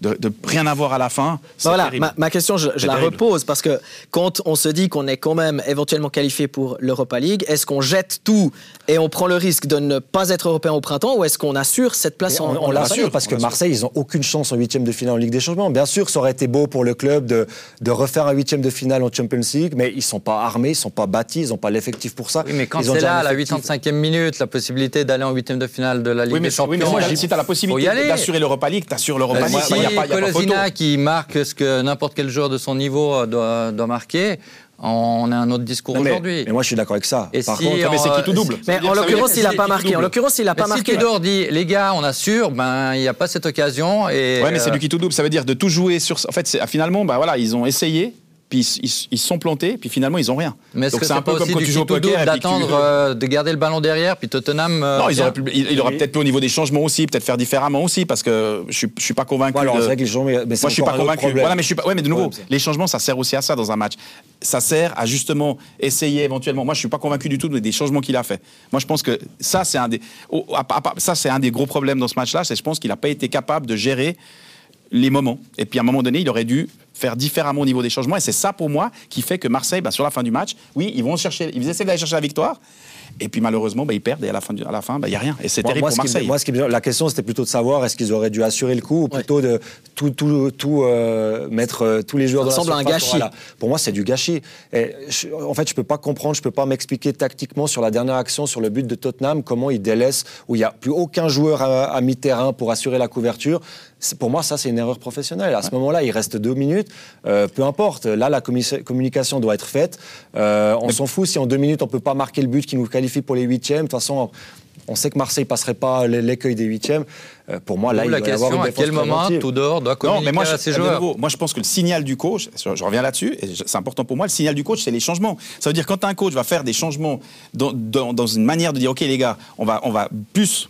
[SPEAKER 3] de, rien avoir à la fin.
[SPEAKER 1] Voilà, ma, question, je, la repose parce que quand on se dit qu'on est quand même éventuellement qualifié pour l'Europa League, est-ce qu'on jette tout et on prend le risque de ne pas être européen au printemps ou est-ce qu'on assure cette place en,
[SPEAKER 2] On, l'assure parce que Marseille, ils n'ont aucune chance en huitième de finale en Ligue des Champions. Bien sûr, ça aurait été beau pour le club de, de refaire un huitième de finale en Champions League, mais ils ne sont pas armés, ils ne sont pas bâtis, ils n'ont pas l'effectif pour ça.
[SPEAKER 4] Oui, mais quand c'est là, à la 85e minute, la possibilité d'aller en huitième de finale de la Ligue des Champions. Oui, mais moi,
[SPEAKER 3] si tu as la possibilité d'assurer l'Europa League, tu assures l'Europa League.
[SPEAKER 4] Si Colosina qui marque ce que n'importe quel joueur de son niveau euh, doit, doit marquer, on a un autre discours aujourd'hui.
[SPEAKER 2] Mais moi, je suis d'accord avec ça.
[SPEAKER 3] Et Par contre, mais c'est qui tout double.
[SPEAKER 1] Mais en l'occurrence, il n'a pas marqué. En l'occurrence, il n'a pas marqué.
[SPEAKER 4] Si Tudor dit, les gars, on assure, ben il n'y a pas cette occasion. Et
[SPEAKER 3] ouais, mais c'est euh, du qui tout double. Ça veut dire de tout jouer sur. En fait, finalement, ben voilà, ils ont essayé puis ils, se sont plantés, puis finalement ils ont rien.
[SPEAKER 4] Mais est-ce que c'est un peu comme quand tu joues au poker d'attendre, euh, de garder le ballon derrière, puis Tottenham.
[SPEAKER 3] Euh, non, ils auraient il, aurait peut-être pu au niveau des changements aussi, peut-être faire différemment aussi, parce que je, ne suis pas convaincu.
[SPEAKER 2] alors, c'est vrai que les changements, mais
[SPEAKER 3] Moi, je suis pas convaincu. Voilà, mais je suis pas. Ouais, mais de nouveau, les changements, ça sert aussi à ça dans un match. Ça sert à justement essayer éventuellement. Moi, je suis pas convaincu du tout des changements qu'il a fait. Moi, je pense que ça, c'est un des, ça, c'est un des gros problèmes dans ce match-là. C'est je pense qu'il n'a pas été capable de gérer les moments. Et puis à un moment donné, il aurait dû faire différemment au niveau des changements. Et c'est ça pour moi qui fait que Marseille, bah, sur la fin du match, oui, ils vont chercher, ils essaient d'aller chercher la victoire. Et puis malheureusement, bah, ils perdent et à la fin, à la fin, il bah, n'y a rien. Et c'est terrible pour Marseille.
[SPEAKER 2] moi, la question, c'était plutôt de savoir est-ce qu'ils auraient dû assurer le coup ou plutôt de tout, tout, tout euh, mettre euh, tous les joueurs
[SPEAKER 1] dans la
[SPEAKER 2] un
[SPEAKER 1] gâchis.
[SPEAKER 2] Pour moi, c'est du gâchis. Et en fait, je peux pas comprendre, je peux pas m'expliquer tactiquement sur la dernière action, sur le but de Tottenham, comment ils délaissent, où il n'y a plus aucun joueur à, mi-terrain pour assurer la couverture. Pour moi, ça, c'est une erreur professionnelle. À ce moment-là, il reste deux minutes. Euh, peu importe. Là, la communication doit être faite. on s'en fout si en deux minutes, on peut pas marquer le but qui nous qualifie pour les huitièmes. De toute façon, on sait que Marseille passerait pas l'écueil des huitièmes. Euh, pour moi, là, il
[SPEAKER 4] la
[SPEAKER 2] doit y avoir une
[SPEAKER 4] à quel moment Tudor doit communiquer non, mais moi, à ses joueurs
[SPEAKER 3] Moi, je pense que le signal du coach, je, reviens là-dessus, et c'est important pour moi, le signal du coach, c'est les changements. Ça veut dire quand un coach va faire des changements dans, dans, une manière de dire, OK, les gars, on va, on va plus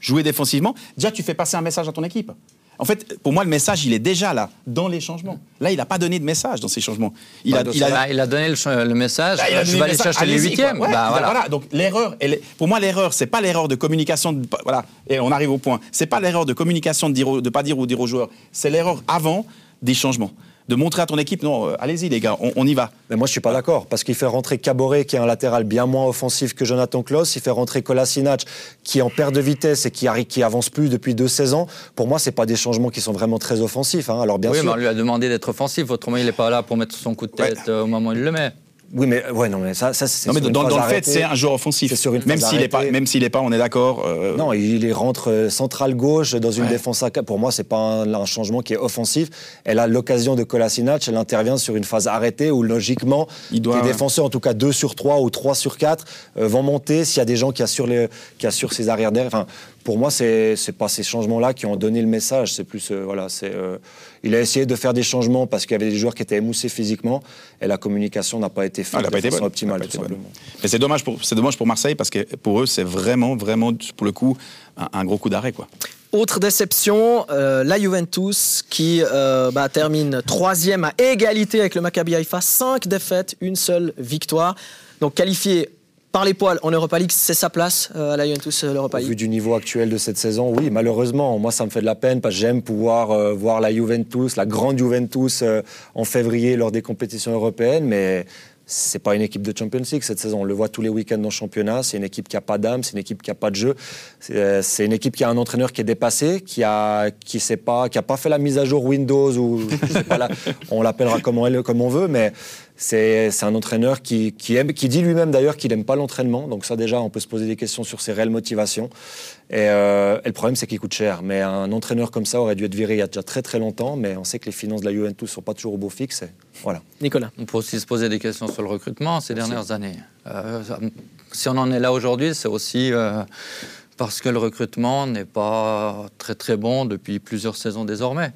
[SPEAKER 3] jouer défensivement, déjà tu fais passer un message à ton équipe. En fait, pour moi, le message, il est déjà là, dans les changements. Là, il n'a pas donné de message dans ces changements. Il,
[SPEAKER 4] Bah,
[SPEAKER 3] a, il a-
[SPEAKER 4] il a donné le, message.
[SPEAKER 3] Il a
[SPEAKER 4] je vais aller chercher les huitièmes.
[SPEAKER 3] Ouais,
[SPEAKER 4] Bah, voilà.
[SPEAKER 3] Donc l'erreur, pour moi, l'erreur, c'est pas l'erreur de communication. De, voilà. Et on arrive au point. C'est pas l'erreur de communication de dire, aux- de pas dire ou dire aux joueurs. C'est l'erreur avant des changements. De montrer à ton équipe, non, euh, allez-y les gars, on, on y va.
[SPEAKER 2] Mais moi, je suis pas d'accord, parce qu'il fait rentrer Caboret, qui est un latéral bien moins offensif que Jonathan Klaus. Il fait rentrer Kolasinac, qui est en perte de vitesse et qui, qui avance plus depuis deux saisons. Pour moi, c'est pas des changements qui sont vraiment très offensifs. hein. Alors bien
[SPEAKER 4] oui,
[SPEAKER 2] sûr.
[SPEAKER 4] mais on lui a demandé d'être offensif, autrement il n'est pas là pour mettre son coup de tête
[SPEAKER 3] Ouais.
[SPEAKER 4] euh, au moment où il le met.
[SPEAKER 2] Oui, mais ouais, non, mais ça, ça c'est
[SPEAKER 3] Non, mais dans, le fait, c'est un joueur offensif.
[SPEAKER 2] C'est sur une
[SPEAKER 3] même s'il est pas, même s'il est pas, on est d'accord. euh,
[SPEAKER 2] Non, il il rentre euh, central gauche dans une
[SPEAKER 3] Ouais.
[SPEAKER 2] défense à. Pour moi, c'est pas un, un changement qui est offensif. Elle a l'occasion de Kolasinac, elle intervient sur une phase arrêtée où logiquement,
[SPEAKER 3] Il doit-
[SPEAKER 2] les défenseurs, en tout cas 2 sur 3 ou 3 sur 4, euh, vont monter s'il y a des gens qui assurent, les, qui assurent ces arrières derrière. Enfin, pour moi, c'est c'est pas ces changements-là qui ont donné le message. C'est plus euh, voilà, c'est euh, il a essayé de faire des changements parce qu'il y avait des joueurs qui étaient émoussés physiquement et la communication n'a pas été faite
[SPEAKER 3] Ah,
[SPEAKER 2] de
[SPEAKER 3] pas été
[SPEAKER 2] façon
[SPEAKER 3] bonne.
[SPEAKER 2] optimale tout
[SPEAKER 3] bonne. Mais c'est dommage pour, c'est dommage pour Marseille parce que pour eux, c'est vraiment, vraiment, pour le coup, un, un gros coup d'arrêt, quoi.
[SPEAKER 1] Autre déception, euh, la Juventus qui euh, bah, termine troisième à égalité avec le Maccabi Haïfa. Cinq défaites, une seule victoire. Donc qualifié par les poils en Europa League, c'est sa place euh, à la Juventus, euh, l'Europa
[SPEAKER 2] Au vu
[SPEAKER 1] League.
[SPEAKER 2] du niveau actuel de cette saison, oui, malheureusement, moi ça me fait de la peine parce que j'aime pouvoir euh, voir la Juventus, la grande Juventus euh, en février lors des compétitions européennes, mais c'est pas une équipe de Champions League cette saison. On le voit tous les week-ends dans le championnat. C'est une équipe qui a pas d'âme, c'est une équipe qui a pas de jeu. C'est euh, c'est une équipe qui a un entraîneur qui est dépassé, qui a qui sait pas, qui a pas fait la mise à jour Windows ou je sais pas là, on l'appellera comme on, comme on veut, mais c'est un entraîneur qui, qui, aime, qui dit lui-même d'ailleurs qu'il n'aime pas l'entraînement. Donc ça déjà, on peut se poser des questions sur ses réelles motivations. Et, euh, et le problème, c'est qu'il coûte cher. Mais un entraîneur comme ça aurait dû être viré il y a déjà très très longtemps. Mais on sait que les finances de la Juventus ne sont pas toujours au beau fixe. Voilà.
[SPEAKER 1] Nicolas.
[SPEAKER 4] On peut aussi se poser des questions sur le recrutement ces dernières années. Euh, si on en est là aujourd'hui, c'est aussi euh, parce que le recrutement n'est pas très très bon depuis plusieurs saisons désormais.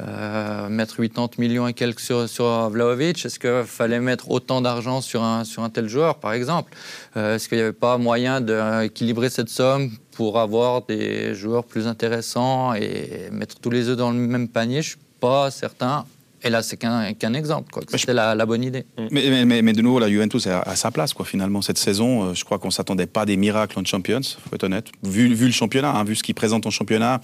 [SPEAKER 4] Euh, mettre 80 millions et quelques sur, sur Vlahovic, est-ce qu'il fallait mettre autant d'argent sur un, sur un tel joueur, par exemple? Euh, Est-ce qu'il n'y avait pas moyen d'équilibrer cette somme pour avoir des joueurs plus intéressants et mettre tous les œufs dans le même panier? Je ne suis pas certain. Et là, c'est qu'un exemple. quoi,
[SPEAKER 3] je-
[SPEAKER 4] C'était la, la bonne idée.
[SPEAKER 3] Mais, mais- mais- mais de nouveau, la Juventus est à, à sa place, quoi, finalement. Cette saison, euh, je crois qu'on ne s'attendait pas à des miracles en Champions, faut être honnête. Vu, vu le championnat, hein, vu ce qu'ils présentent en championnat,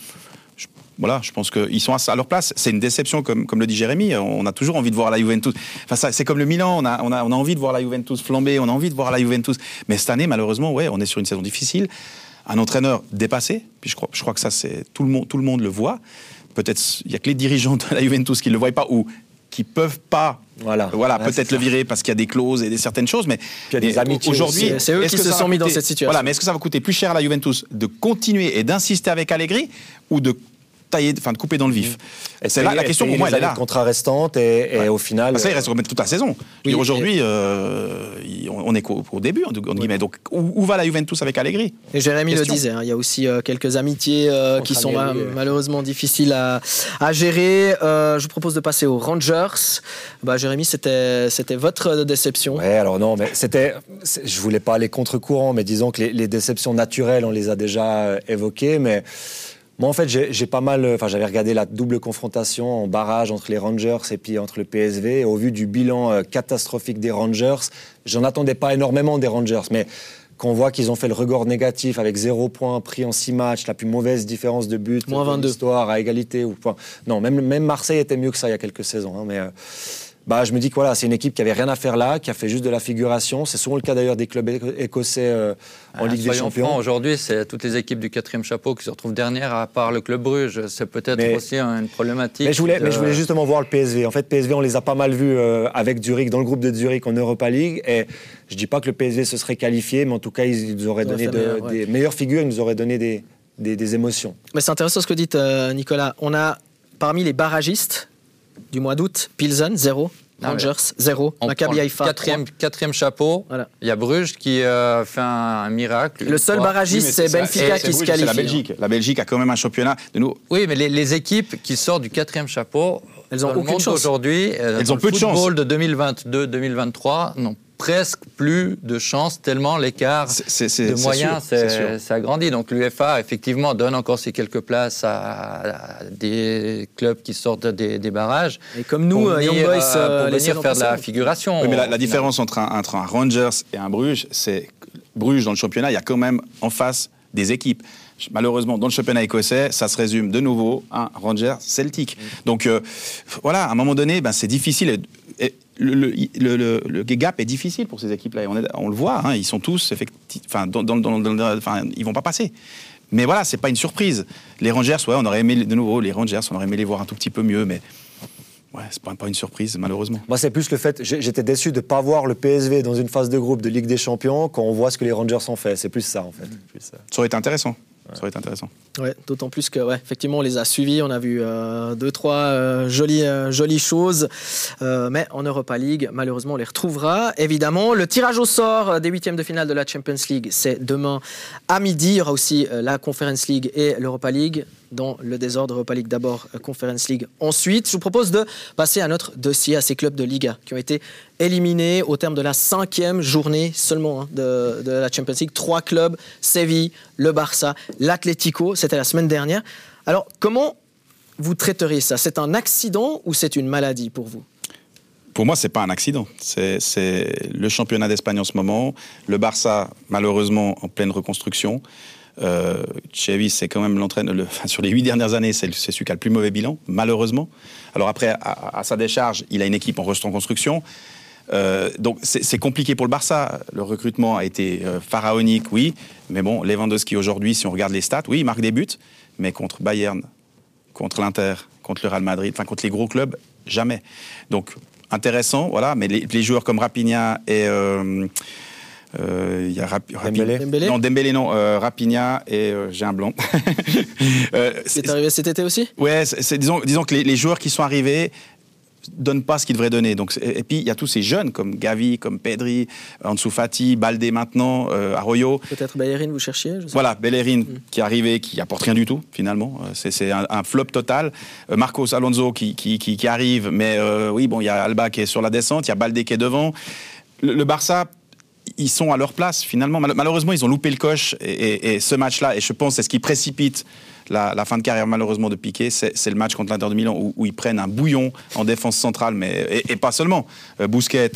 [SPEAKER 3] je, voilà, je pense qu'ils sont à, à leur place. C'est une déception, comme, comme le dit Jérémy. On a toujours envie de voir la Juventus. Enfin, c'est comme le Milan, on a, on, a, on a envie de voir la Juventus flamber, on a envie de voir la Juventus. Mais cette année, malheureusement, ouais, on est sur une saison difficile. Un entraîneur dépassé, puis je crois, je crois que ça, c'est tout le monde, tout le monde le voit. Peut-être il y a que les dirigeants de la Juventus qui ne le voient pas ou qui peuvent pas
[SPEAKER 2] Voilà.
[SPEAKER 3] voilà,
[SPEAKER 2] Ouais,
[SPEAKER 3] peut-être le virer parce qu'il y a des clauses et des certaines choses, mais
[SPEAKER 2] il y a des
[SPEAKER 3] mais
[SPEAKER 2] amitiés
[SPEAKER 3] aujourd'hui.
[SPEAKER 1] C'est eux
[SPEAKER 3] est-ce
[SPEAKER 1] qui
[SPEAKER 3] que
[SPEAKER 1] se sont mis dans cette situation.
[SPEAKER 3] Voilà, mais est-ce que ça va coûter plus cher à la Juventus de continuer et d'insister avec Allegri ou de tailler, enfin de couper dans le vif
[SPEAKER 2] Et
[SPEAKER 3] C'est là la question pour moi, elle est là.
[SPEAKER 2] restantes et, et
[SPEAKER 3] Ouais.
[SPEAKER 2] au final.
[SPEAKER 3] Ça, il reste remettre toute la saison.
[SPEAKER 1] Oui,
[SPEAKER 3] Aujourd'hui, euh, on est au début, entre entre guillemets. Donc, où, où va la Juventus avec Allegri?
[SPEAKER 1] Et Jérémy le disait, hein, il y a aussi euh, quelques amitiés euh, qui sont ma-
[SPEAKER 2] ouais.
[SPEAKER 1] malheureusement difficiles à, à gérer. Euh, je vous propose de passer aux Rangers. Bah, Jérémy, c'était c'était votre déception.
[SPEAKER 2] Ouais, alors non, mais c'était. Je voulais pas aller contre-courant, mais disons que les, les déceptions naturelles, on les a déjà évoquées. Mais moi, en fait, j'ai pas mal. euh, Enfin, j'avais regardé la double confrontation en barrage entre les Rangers et puis entre le PSV. Et au vu du bilan euh, catastrophique des Rangers, j'en attendais pas énormément des Rangers, mais. Quand on voit qu'ils ont fait le regard négatif avec zéro point pris en six matchs, la plus mauvaise différence de but
[SPEAKER 1] Moins
[SPEAKER 2] de
[SPEAKER 1] 22.
[SPEAKER 2] l'histoire à égalité ou point. Non, même, même Marseille était mieux que ça il y a quelques saisons. hein, mais euh, bah, je me dis que voilà, c'est une équipe qui avait rien à faire là, qui a fait juste de la figuration. C'est souvent le cas d'ailleurs des clubs éco- écossais euh, en
[SPEAKER 4] Ah,
[SPEAKER 2] Ligue des Champions.
[SPEAKER 4] Aujourd'hui, c'est toutes les équipes du quatrième chapeau qui se retrouvent dernières, à part le club Bruges. C'est peut-être aussi une problématique.
[SPEAKER 2] Mais je, voulais,
[SPEAKER 4] de-
[SPEAKER 2] mais je voulais justement voir le PSV. En fait, PSV, on les a pas mal vus euh, avec Zurich, dans le groupe de Zurich en Europa League. Et je dis pas que le PSV se serait qualifié, mais en tout cas, ils nous auraient donné
[SPEAKER 1] fait
[SPEAKER 2] de-
[SPEAKER 1] meilleur, ouais.
[SPEAKER 2] des meilleures figures, ils nous auraient donné des, des, des émotions.
[SPEAKER 1] Mais c'est intéressant ce que dites, euh, Nicolas. On a parmi les barragistes du mois d'août, Pilsen, 0.
[SPEAKER 4] Ah,
[SPEAKER 1] Rangers, 0.
[SPEAKER 4] on
[SPEAKER 1] Maccabi Haïfa,
[SPEAKER 4] quatrième, quatrième chapeau.
[SPEAKER 1] Voilà.
[SPEAKER 4] Il y a Bruges qui euh, fait un, miracle.
[SPEAKER 1] Le seul barragiste,
[SPEAKER 3] Oui,
[SPEAKER 1] c'est Benfica qui se
[SPEAKER 3] Bruges,
[SPEAKER 1] qualifie.
[SPEAKER 3] C'est la Belgique. La Belgique a quand même un championnat. De nous,
[SPEAKER 4] Oui, mais les, les équipes qui sortent du quatrième chapeau,
[SPEAKER 1] Elles ont aucune chance.
[SPEAKER 4] Aujourd'hui, euh,
[SPEAKER 3] Elles ont
[SPEAKER 4] le
[SPEAKER 3] peu de chance.
[SPEAKER 4] football de 2022-2023 n'ont presque plus de chance tellement l'écart de moyens s'est agrandi. Donc l'UFA, effectivement, donne encore ces quelques places à, des clubs qui sortent des, barrages.
[SPEAKER 1] Et comme nous,
[SPEAKER 4] pour
[SPEAKER 1] Young Boys,
[SPEAKER 4] euh, pour venir faire de la figuration.
[SPEAKER 3] Oui, mais la, différence entre un, entre un Rangers et un Bruges, c'est Bruges dans le championnat, il y a quand même en face des équipes. Malheureusement, dans le championnat écossais, ça se résume de nouveau à Rangers Celtic. Donc euh, voilà, à un moment donné, ben, c'est difficile le, le, gap est difficile pour ces équipes-là. On, on, le voit, hein, ils sont tous enfin, dans, dans, enfin, ils vont pas passer. Mais voilà, c'est pas une surprise. Les Rangers, ouais, on aurait aimé de nouveau les Rangers, on aurait aimé les voir un tout petit peu mieux, mais Ouais, c'est pas, pas une surprise, malheureusement.
[SPEAKER 2] Moi, c'est plus le fait. J'étais déçu de ne pas voir le PSV dans une phase de groupe de Ligue des Champions quand on voit ce que les Rangers ont fait. C'est plus ça, en fait.
[SPEAKER 3] Ça aurait été intéressant. Ça aurait été intéressant.
[SPEAKER 1] Ouais, d'autant plus que, ouais, effectivement, on les a suivis. On a vu euh, deux, trois euh, jolies, euh, jolies choses. mais en Europa League, malheureusement, on les retrouvera. Évidemment, le tirage au sort des huitièmes de finale de la Champions League, c'est demain à midi. Il y aura aussi la Conference League et l'Europa League dans le désordre Europa League d'abord, Conference League ensuite. Je vous propose de passer à notre dossier, à ces clubs de Liga qui ont été éliminés au terme de la cinquième journée seulement hein, de, de, la Champions League. Trois clubs, Séville, le Barça, l'Atlético c'était la semaine dernière. Alors, comment vous traiteriez ça? C'est un accident ou c'est une maladie pour vous?
[SPEAKER 3] Pour moi, c'est pas un accident. C'est le championnat d'Espagne en ce moment. Le Barça, malheureusement, en pleine reconstruction. Euh, c'est quand même l'entraîneur. sur les huit dernières années, c'est celui qui a le plus mauvais bilan, malheureusement. Alors après, à, sa décharge, il a une équipe en reconstruction. Euh, donc c'est compliqué pour le Barça. Le recrutement a été euh, pharaonique, oui. Mais bon, Lewandowski aujourd'hui, si on regarde les stats, oui, il marque des buts. Mais contre Bayern, contre l'Inter, contre le Real Madrid, enfin contre les gros clubs, jamais. Donc intéressant, voilà. Mais les, joueurs comme Rapinha et... Euh, il y a
[SPEAKER 1] Dembélé.
[SPEAKER 3] Non, Dembélé, non. Rapinha et j'ai un blanc.
[SPEAKER 1] c'est arrivé cet été aussi?
[SPEAKER 3] Ouais, disons, disons que les, les, joueurs qui sont arrivés donne pas ce qu'il devrait donner. Donc, et puis, il y a tous ces jeunes comme Gavi, comme Pedri, Ansu Fati, Balde maintenant, euh, Arroyo.
[SPEAKER 1] Peut-être Bellerin, vous cherchiez
[SPEAKER 3] Voilà, Bellerin mm. qui est arrivé, qui apporte rien du tout, finalement. Euh, c'est un, flop total. Euh, Marcos Alonso qui, qui, qui, arrive, mais oui, bon, il y a Alba qui est sur la descente, il y a Balde qui est devant. le, Barça ils sont à leur place finalement. Malheureusement, ils ont loupé le coche et, ce match-là, et je pense c'est ce qui précipite la, fin de carrière malheureusement de Piqué, c'est le match contre l'Inter de Milan où, ils prennent un bouillon en défense centrale, mais et, pas seulement. Euh, Bousquet.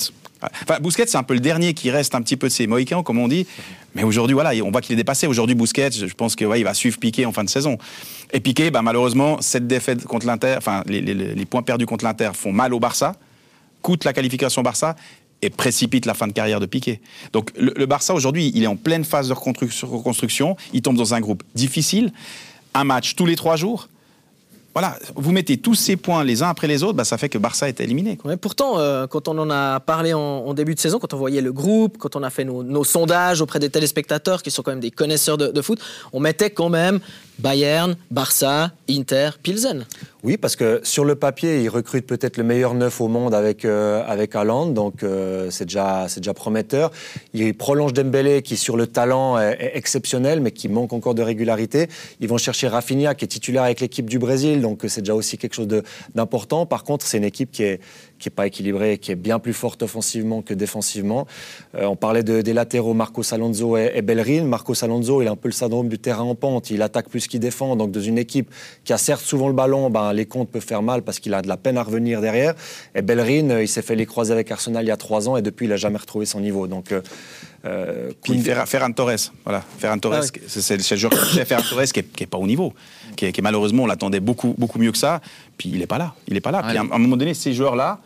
[SPEAKER 3] Enfin, Bousquet, c'est un peu le dernier qui reste un petit peu de ses Mohicans, comme on dit. Mais aujourd'hui, voilà, on voit qu'il est dépassé. Aujourd'hui, Bousquet, je pense qu'il va suivre Piqué en fin de saison. Et Piqué, bah, malheureusement, cette défaite contre l'Inter, enfin, les, points perdus contre l'Inter font mal au Barça, coûtent la qualification Barça précipite la fin de carrière de Piqué. Donc le, Barça aujourd'hui, il est en pleine phase de reconstruction. Il tombe dans un groupe difficile un match tous les trois jours, voilà, vous mettez tous ces points les uns après les autres, bah, ça fait que Barça est éliminé.
[SPEAKER 1] pourtant, euh, quand on en a parlé en, début de saison, quand on voyait le groupe, quand on a fait nos, sondages auprès des téléspectateurs, qui sont quand même des connaisseurs de foot, on mettait quand même Bayern, Barça, Inter, Pilsen.
[SPEAKER 2] Oui, parce que sur le papier, ils recrutent peut-être le meilleur neuf au monde avec, euh, avec donc euh, c'est déjà, déjà prometteur. Ils prolongent Dembélé, qui sur le talent est, exceptionnel, mais qui manque encore de régularité. Ils vont chercher Rafinha, qui est titulaire avec l'équipe du Brésil, donc c'est déjà aussi quelque chose d'important. Par contre, c'est une équipe qui est, qui n'est pas équilibrée, qui est bien plus forte offensivement que défensivement. Euh, on parlait de, des latéraux Marcos Alonso et, et Bellerin. Marcos Alonso, il a un peu le syndrome du terrain en pente. Il attaque plus qu'il défend. Donc, dans une équipe qui a certes souvent le ballon, ben, les comptes peuvent faire mal parce qu'il a de la peine à revenir derrière. Et Bellerin, euh, il s'est fait les croiser avec Arsenal il y a trois ans et depuis, il n'a jamais retrouvé son niveau. Donc, euh,
[SPEAKER 3] euh Puis Ferran, Torres, voilà. Ferran Torres, ah c'est le joueur Ferran Torres qui n'est pas au niveau, qui est, malheureusement, on l'attendait beaucoup, beaucoup mieux que ça. Puis il n'est pas là, il n'est pas là. Puis à, un moment donné, ces joueurs-là,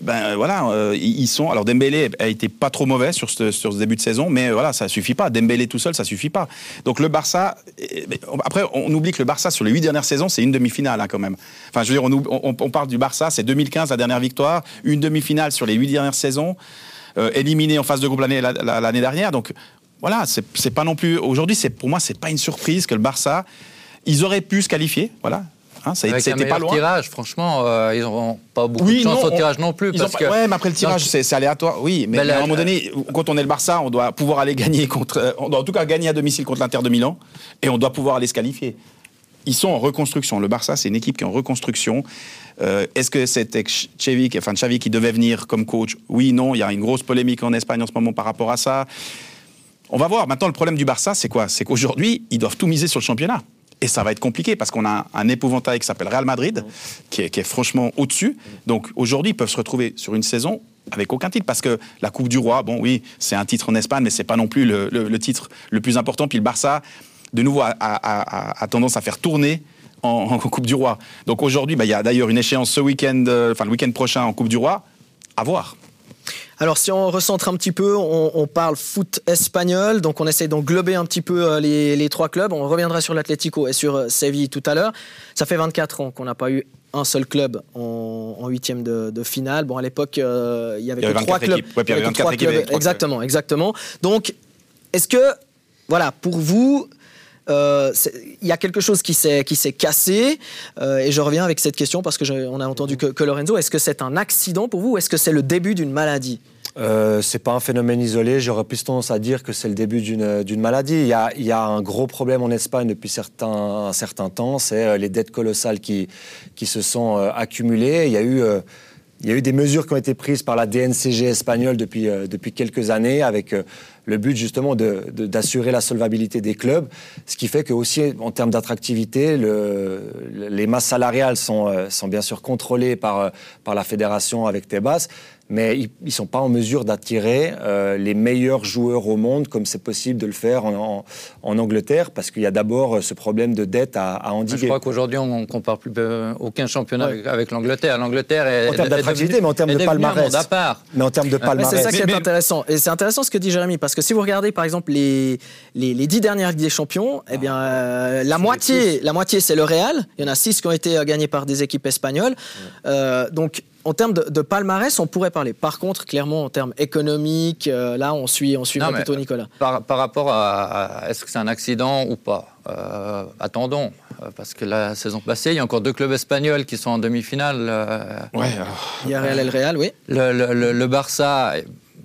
[SPEAKER 3] ben euh, voilà, euh, ils sont. Alors Dembélé a été pas trop mauvais sur ce, sur ce début de saison, mais voilà, ça suffit pas. Dembélé tout seul, ça suffit pas. Donc le Barça. Eh, après, on oublie que le Barça sur les huit dernières saisons, c'est une demi-finale hein, quand même. Enfin, je veux dire, on, on, parle du Barça, c'est 2015 la dernière victoire, une demi-finale sur les huit dernières saisons, euh, éliminé en phase de groupe l'année l'année dernière. Donc voilà, c'est pas non plus. Aujourd'hui, c'est pour moi, c'est pas une surprise que le Barça. Ils auraient pu se qualifier, voilà.
[SPEAKER 4] Hein, ça Avec pas loin. tirage, franchement, euh, ils n'auront pas beaucoup de chance au tirage non plus. Parce que...
[SPEAKER 3] Ouais, mais après le tirage, c'est aléatoire. Oui, mais, à un moment donné, quand on est le Barça, on doit pouvoir aller gagner contre. On doit en tout cas gagner à domicile contre l'Inter de Milan et on doit pouvoir aller se qualifier. Ils sont en reconstruction. Le Barça, c'est une équipe qui est en reconstruction. Euh, Est-ce que c'était Xavi, enfin Xavi qui devait venir comme coach? Oui, non. Il y a une grosse polémique en Espagne en ce moment par rapport à ça. On va voir. Maintenant, le problème du Barça, c'est quoi? C'est qu'aujourd'hui, ils doivent tout miser sur le championnat. Et ça va être compliqué parce qu'on a un épouvantail qui s'appelle Real Madrid, qui est, franchement au-dessus. Donc aujourd'hui, ils peuvent se retrouver sur une saison avec aucun titre parce que la Coupe du Roi, bon oui, c'est un titre en Espagne, mais c'est pas non plus le- le titre le plus important. Puis le Barça, de nouveau, a, a- a- a tendance à faire tourner en, en Coupe du Roi. Donc aujourd'hui, bah, il y a d'ailleurs une échéance ce week-end, euh, enfin le week-end prochain en Coupe du Roi. À voir.
[SPEAKER 1] Alors si on recentre un petit peu, on, on parle foot espagnol, donc on essaie d'englober un petit peu euh, les, les trois clubs. On reviendra sur l'Atlético et sur euh, Séville tout à l'heure. Ça fait 24 ans qu'on n'a pas eu un seul club en, huitième de, de finale. Bon, à l'époque, euh, il y avait trois
[SPEAKER 3] 24
[SPEAKER 1] clubs.
[SPEAKER 3] équipes. Ouais, puis il y avait
[SPEAKER 1] que
[SPEAKER 3] 24
[SPEAKER 1] trois
[SPEAKER 3] équipes
[SPEAKER 1] clubs.
[SPEAKER 3] avec trois
[SPEAKER 1] Exactement, exactement. Donc, est-ce que, voilà, pour vous, euh, il y a quelque chose qui s'est cassé euh, et je reviens avec cette question parce que on a entendu que, Lorenzo. Est-ce que c'est un accident pour vous ou est-ce que c'est le début d'une maladie?
[SPEAKER 2] Euh, c'est pas un phénomène isolé. J'aurais plus tendance à dire que c'est le début d'une maladie. Il y, a, il y a un gros problème en Espagne depuis certains, un certain temps. C'est euh, les dettes colossales qui, qui se sont accumulées. Il y a eu. Il y a eu des mesures qui ont été prises par la DNCG espagnole depuis, euh, depuis quelques années avec euh, le but justement de- de- d'assurer la solvabilité des clubs, ce qui fait que aussi en termes d'attractivité, le- les masses salariales sont, euh, sont bien sûr contrôlées par, euh, par la fédération avec Tebas, mais ils ne sont pas en mesure d'attirer euh, les meilleurs joueurs au monde comme c'est possible de le faire en, en- en Angleterre, parce qu'il y a d'abord euh, ce problème de dette à, à
[SPEAKER 4] Je
[SPEAKER 2] endiguer.
[SPEAKER 4] crois qu'aujourd'hui, on ne compare plus euh, aucun championnat
[SPEAKER 1] Ouais.
[SPEAKER 4] avec, avec l'Angleterre. L'Angleterre est.
[SPEAKER 2] En termes d'attractivité, mais en termes de palmarès.
[SPEAKER 4] monde à part.
[SPEAKER 2] Mais en termes de palmarès.
[SPEAKER 1] c'est ça qui est
[SPEAKER 3] Mais-
[SPEAKER 1] intéressant. Et c'est intéressant ce que dit Jérémy, parce que si vous regardez par exemple les, les, les dix dernières Ligues des Champions, eh bien, euh, la, moitié, la moitié c'est le Real. Il y en a six qui ont été gagnés par des équipes espagnoles. Euh, donc en termes de, de palmarès, on pourrait parler. Par contre, clairement, en termes économiques, euh, là, on suit, on suit
[SPEAKER 4] Non, mais-
[SPEAKER 1] plutôt Nicolas.
[SPEAKER 4] Par, par rapport à, à- est-ce que c'est un accident ou pas? Euh, Attendons, euh, parce que la saison passée, il y a encore deux clubs espagnols qui sont en demi-finale. euh,
[SPEAKER 3] Ouais.
[SPEAKER 1] Il y a Real et le Real, oui.
[SPEAKER 4] Le, le- le- le Barça,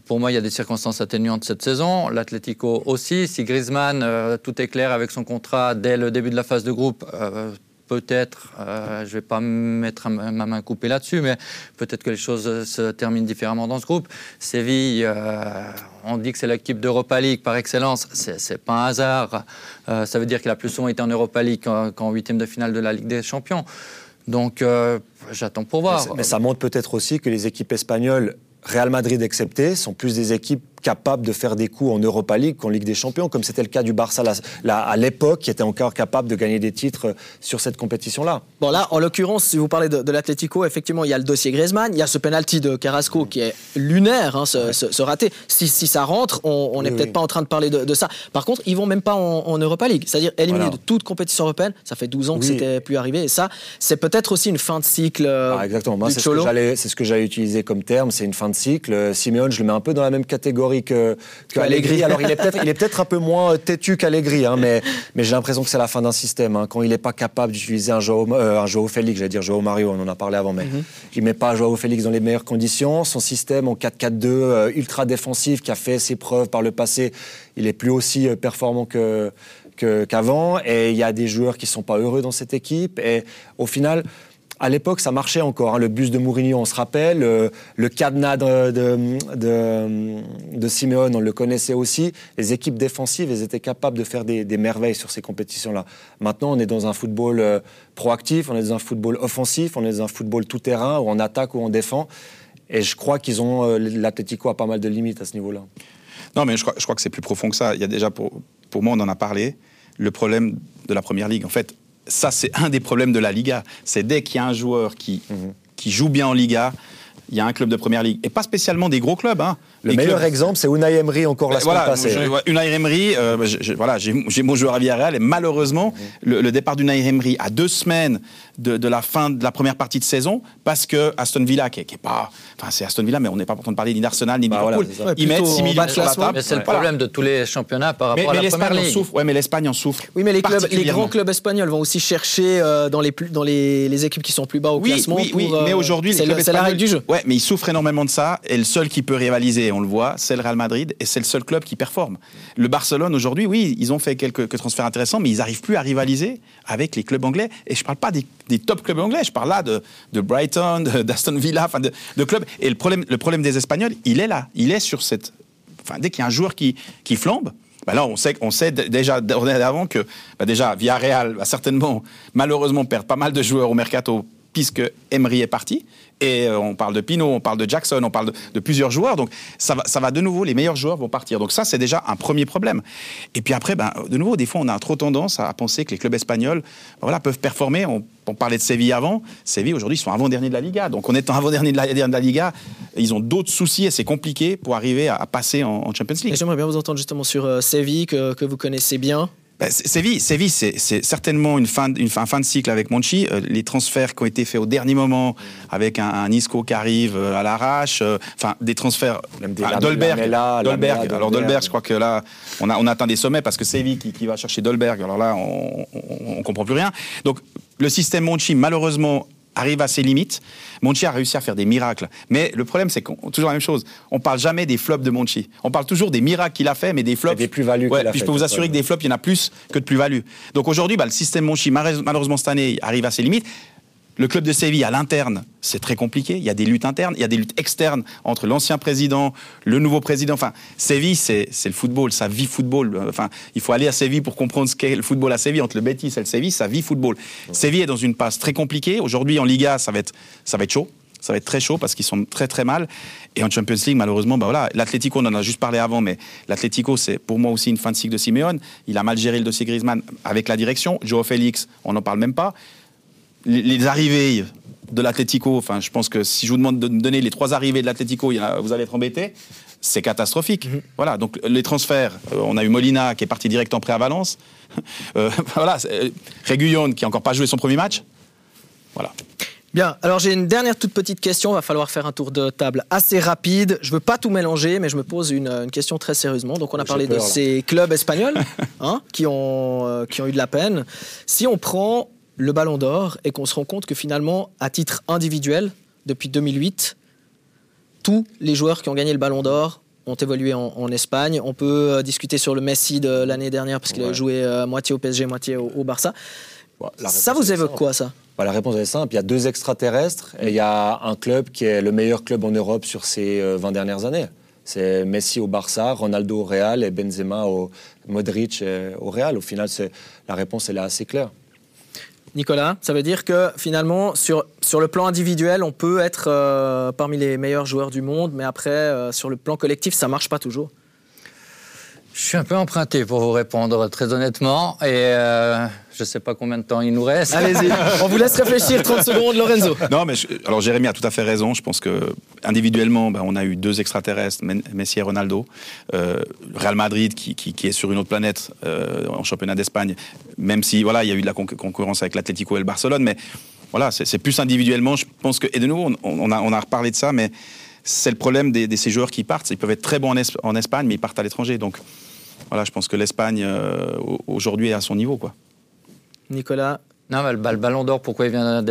[SPEAKER 4] pour moi, il y a des circonstances atténuantes cette saison. L'Atlético aussi. Si Griezmann, euh, tout est clair avec son contrat dès le début de la phase de groupe, euh, peut-être, euh, je ne vais pas mettre ma ma main coupée là-dessus, mais peut-être que les choses euh, se terminent différemment dans ce groupe. Séville, euh, on dit que c'est l'équipe d'Europa League par excellence. C'est c'est pas un hasard. Ça veut dire qu'il a plus souvent été en Europa League qu'en huitième de finale de la Ligue des Champions. Donc, j'attends pour voir.
[SPEAKER 2] Mais ça montre peut-être aussi que les équipes espagnoles, Real Madrid excepté, sont plus des équipes capables de faire des coups en Europa League qu'en Ligue des Champions, comme c'était le cas du Barça la- la- à l'époque, qui était encore capable de gagner des titres sur cette compétition-là.
[SPEAKER 1] Bon là, en l'occurrence, si vous parlez de, de l'Atlético, effectivement, il y a le dossier Griezmann, il y a ce penalty de Carrasco qui est lunaire, hein, ce, ce- ce raté. Si, si ça rentre, on n'est
[SPEAKER 2] Oui,
[SPEAKER 1] peut-être
[SPEAKER 2] oui.
[SPEAKER 1] pas en train de parler de, de ça. Par contre, ils vont même pas en, en Europa League, c'est-à-dire éliminés
[SPEAKER 2] Voilà.
[SPEAKER 1] de toute compétition européenne. Ça fait 12 ans que
[SPEAKER 2] Oui.
[SPEAKER 1] c'était plus arrivé. Et ça, c'est peut-être aussi une fin de cycle. euh,
[SPEAKER 2] Ah, exactement. Moi,
[SPEAKER 1] du
[SPEAKER 2] c'est ce que
[SPEAKER 1] Cholo.
[SPEAKER 2] j'allais, c'est ce que j'allais utiliser comme terme. C'est une fin de cycle. Euh, Simeone, je le mets un peu dans la même catégorie que, que Allegri. Alors, il est peut-être, il est peut-être un peu moins têtu qu'Allegri, hein, mais, mais j'ai l'impression que c'est la fin d'un système. hein. Quand il n'est pas capable d'utiliser un Joao, euh, un Joao Félix, j'allais dire Joao Mario, on en a parlé avant, mais il met pas Joao Félix dans les meilleures conditions. Son système en 4-4-2 euh, ultra défensif qui a fait ses preuves par le passé, il est plus aussi euh, performant que qu'avant. Et il y a des joueurs qui sont pas heureux dans cette équipe. Et au final. À l'époque, ça marchait encore. hein. Le bus de Mourinho, on se rappelle. euh, le cadenas de, de, Simeone, on le connaissait aussi. Les équipes défensives, elles étaient capables de faire des, merveilles sur ces compétitions-là. Maintenant, on est dans un football euh, proactif, on est dans un football offensif, on est dans un football tout-terrain, où on attaque ou on défend. Et je crois qu'ils ont. euh, L'Atlético a pas mal de limites à ce niveau-là.
[SPEAKER 3] Non, mais je crois, je crois que c'est plus profond que ça. Il y a déjà, pour, pour moi, on en a parlé, le problème de la première ligue. En fait, ça, c'est un des problèmes de la Liga. C'est dès qu'il y a un joueur qui, qui joue bien en Liga, il y a un club de première ligue. Et pas spécialement des gros clubs. Hein.
[SPEAKER 2] Le
[SPEAKER 3] Les
[SPEAKER 2] meilleur
[SPEAKER 3] clubs-
[SPEAKER 2] exemple, c'est Unai Emery encore la
[SPEAKER 3] Ben,
[SPEAKER 2] semaine
[SPEAKER 3] voilà,
[SPEAKER 2] passée.
[SPEAKER 3] je- ouais, Unai Emery, euh, je- je- voilà, j'ai j'ai mon joueur à Villarreal et malheureusement, le, le départ d'Unai Emery à deux semaines de, de la fin de la première partie de saison, parce que Aston Villa, qui, est- qui est pas, enfin c'est Aston Villa, mais on n'est pas en train de parler ni d'Arsenal ni de
[SPEAKER 2] Bah, voilà,
[SPEAKER 3] Liverpool, ils mettent
[SPEAKER 1] plutôt
[SPEAKER 3] 6
[SPEAKER 1] en
[SPEAKER 3] millions sur la table.
[SPEAKER 4] Mais c'est le
[SPEAKER 3] Voilà.
[SPEAKER 4] problème de tous les championnats par rapport
[SPEAKER 3] mais
[SPEAKER 4] à la première
[SPEAKER 3] en
[SPEAKER 4] ligue.
[SPEAKER 3] souffre. Ouais, mais l'Espagne en souffre.
[SPEAKER 1] Oui, mais les, clubs, les
[SPEAKER 3] particulièrement.
[SPEAKER 1] grands clubs espagnols vont aussi chercher euh, dans, les, plus, dans les, les équipes qui sont plus bas au
[SPEAKER 3] Oui,
[SPEAKER 1] classement.
[SPEAKER 3] oui, oui,
[SPEAKER 1] pour, euh,
[SPEAKER 3] mais aujourd'hui,
[SPEAKER 1] c'est la règle du jeu.
[SPEAKER 3] Ouais, mais il souffre énormément de ça. Et le seul qui peut rivaliser, on le voit, c'est le Real Madrid. Et c'est le seul club qui performe. Le Barcelone, aujourd'hui, oui, ils ont fait quelques, transferts intéressants, mais ils n'arrivent plus à rivaliser avec les clubs anglais. Et je ne parle pas des, top clubs anglais, je parle là de, de Brighton, d'Aston Villa, enfin de, clubs. Et le problème, le problème des Espagnols, il est là. Il est sur cette. Enfin, dès qu'il y a un joueur qui, qui flambe, bah là, on sait, on sait déjà d'avant que bah déjà Villarreal va certainement, malheureusement, perdre pas mal de joueurs au mercato puisque Emery est parti. Et euh, on parle de Pinot, on parle de Jackson, on parle de, plusieurs joueurs. Donc ça va, ça va de nouveau, les meilleurs joueurs vont partir. Donc ça, c'est déjà un premier problème. Et puis après, ben, de nouveau, des fois, on a trop tendance à penser que les clubs espagnols voilà, peuvent performer. On, parlait de Séville avant. Séville, aujourd'hui, ils sont avant-derniers de la Liga. Donc en étant avant-dernier de, la, Liga, ils ont d'autres soucis et c'est compliqué pour arriver à, passer en, Champions League.
[SPEAKER 1] J'aimerais bien vous entendre justement sur euh, Séville, que vous connaissez bien.
[SPEAKER 3] Ben, Séville, Séville c'est certainement une fin, une fin, fin, de cycle avec Monchi. Euh, les transferts qui ont été faits au dernier moment, avec un, Isco qui arrive euh, à l'arrache, euh, enfin des transferts. Dolberg, Dolberg. alors Dolberg, je crois que là, on a, on atteint des sommets parce que Séville qui, qui va chercher Dolberg. Alors là, on, on, on comprend plus rien. Donc le système Monchi, malheureusement, arrive à ses limites. Monchi a réussi à faire des miracles. Mais le problème, c'est qu'on toujours la même chose. On parle jamais des flops de Monchi. On parle toujours des miracles qu'il a fait, mais des flops.
[SPEAKER 2] des plus-values
[SPEAKER 3] ouais, Puis je peux vous assurer que des flops, il y en a plus que de plus-values. Donc aujourd'hui, bah, le système Monchi, malheureusement cette année, arrive à ses limites. Le club de Séville, à l'interne, c'est très compliqué. Il y a des luttes internes, il y a des luttes externes entre l'ancien président, le nouveau président. Enfin, Séville, c'est le football, ça vit football. Enfin, il faut aller à Séville pour comprendre ce qu'est le football à Séville. Entre le Betis et le Séville, ça vit football. Séville est dans une passe très compliquée. Aujourd'hui, en Liga, ça va être, ça va être chaud. Ça va être très chaud parce qu'ils sont très très mal. Et en Champions League, malheureusement, bah voilà, l'Atlético, on en a juste parlé avant, mais l'Atlético, c'est pour moi aussi une fin de cycle de Simeone. Il a mal géré le dossier Griezmann avec la direction. Joe Félix, on n'en parle même pas les arrivées de l'Atlético, enfin, je pense que si je vous demande de donner les trois arrivées de l'Atlético, vous allez être embêté. C'est catastrophique. Mhm. Voilà. Donc les transferts, euh, on a eu Molina qui est parti direct en prêt à Valence. Euh, voilà. Euh, Réguillon qui n'a encore pas joué son premier match. Voilà.
[SPEAKER 1] Bien, alors j'ai une dernière toute petite question. Il va falloir faire un tour de table assez rapide. Je ne veux pas tout mélanger, mais je me pose une, question très sérieusement. Donc on a parlé de ces clubs espagnols hein, qui, ont, qui ont eu de la peine. Si on prend le ballon d'or et qu'on se rend compte que finalement, à titre individuel, depuis 2008, tous les joueurs qui ont gagné le ballon d'or ont évolué en, Espagne. On peut euh, discuter sur le Messi de l'année dernière parce qu'il a joué euh, moitié au PSG, moitié au, Barça. ça vous évoque quoi ça?
[SPEAKER 2] Bah, La réponse est simple. Il y a deux extraterrestres et il y a un club qui est le meilleur club en Europe sur ces 20 euh, dernières années. C'est Messi au Barça, Ronaldo au Real et Benzema au Modric au Real. Au final, la réponse elle est assez claire.
[SPEAKER 1] Nicolas. Ça veut dire que finalement, sur, le plan individuel, on peut être euh, parmi les meilleurs joueurs du monde, mais après, euh, sur le plan collectif, ça marche pas toujours.
[SPEAKER 4] Je suis un peu emprunté pour vous répondre, très honnêtement. Et euh, je ne sais pas combien de temps il nous reste.
[SPEAKER 1] Allez-y, on vous laisse réfléchir 30 secondes, Lorenzo.
[SPEAKER 3] Non, mais alors Jérémy a tout à fait raison. Je pense que individuellement, ben, on a eu deux extraterrestres, Messi et Ronaldo. Euh, Real Madrid, qui, qui, est sur une autre planète euh, en championnat d'Espagne, même si voilà, il y a eu de la concurrence avec l'Atlético et le Barcelone, mais voilà, c'est plus individuellement. Je pense que, et de nouveau, on, a, on a reparlé de ça, mais c'est le problème de ces joueurs qui partent. Ils peuvent être très bons en, Espagne, mais ils partent à l'étranger. Donc, voilà, je pense que l'Espagne, euh, aujourd'hui, est à son niveau. Quoi.
[SPEAKER 1] Nicolas
[SPEAKER 4] non, le ballon d'or, pourquoi il vient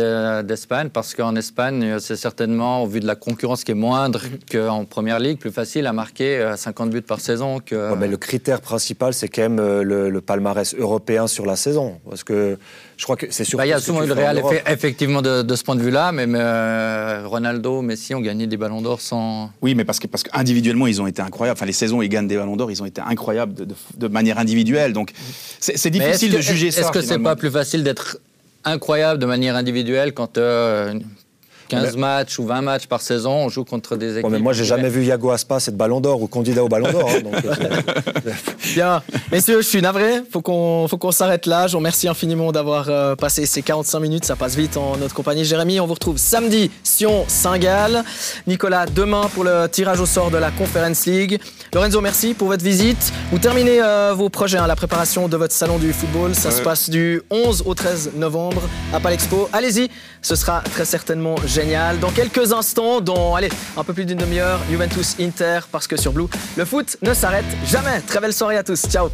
[SPEAKER 4] d'Espagne? Parce qu'en Espagne, c'est certainement, au vu de la concurrence qui est moindre qu'en première ligue, plus facile à marquer 50 euh, buts par saison. Que...
[SPEAKER 2] mais le critère principal, c'est quand même euh, le, palmarès européen sur la saison. Parce que je crois que c'est surtout.
[SPEAKER 4] Bah, il y a souvent eu le Real, effectivement, de, ce point de vue-là, mais euh, Ronaldo, Messi ont gagné des ballons d'or sans.
[SPEAKER 3] Oui, mais parce que parce qu'individuellement, ils ont été incroyables. Enfin, les saisons, ils gagnent des ballons d'or, ils ont été incroyables de, manière individuelle. Donc, c'est difficile de juger ça.
[SPEAKER 4] Est-ce que c'est pas plus facile d'être incroyable de manière individuelle quand euh, 15 matchs ou 20 matchs par saison, on joue contre des équipes.
[SPEAKER 2] mais moi, j'ai jamais vu Yago Aspas être ballon d'or ou candidat au ballon d'or. Hein,
[SPEAKER 1] euh, Bien. Messieurs, je suis navré. Faut qu'on, faut qu'on s'arrête là. Je vous remercie infiniment d'avoir euh, passé ces 45 minutes. Ça passe vite en notre compagnie. Jérémy, on vous retrouve samedi, Sion, Saint-Gall. Nicolas, demain pour le tirage au sort de la Conference League. Lorenzo, merci pour votre visite. Vous terminez euh, vos projets, hein, la préparation de votre salon du football. Ça se passe du 11 au 13 novembre à Palexpo. Allez-y, ce sera très certainement génial. Dans quelques instants, dans allez, un peu plus d'une demi-heure, Juventus Inter, parce que sur Blue, le foot ne s'arrête jamais. Très belle soirée à tous. Ciao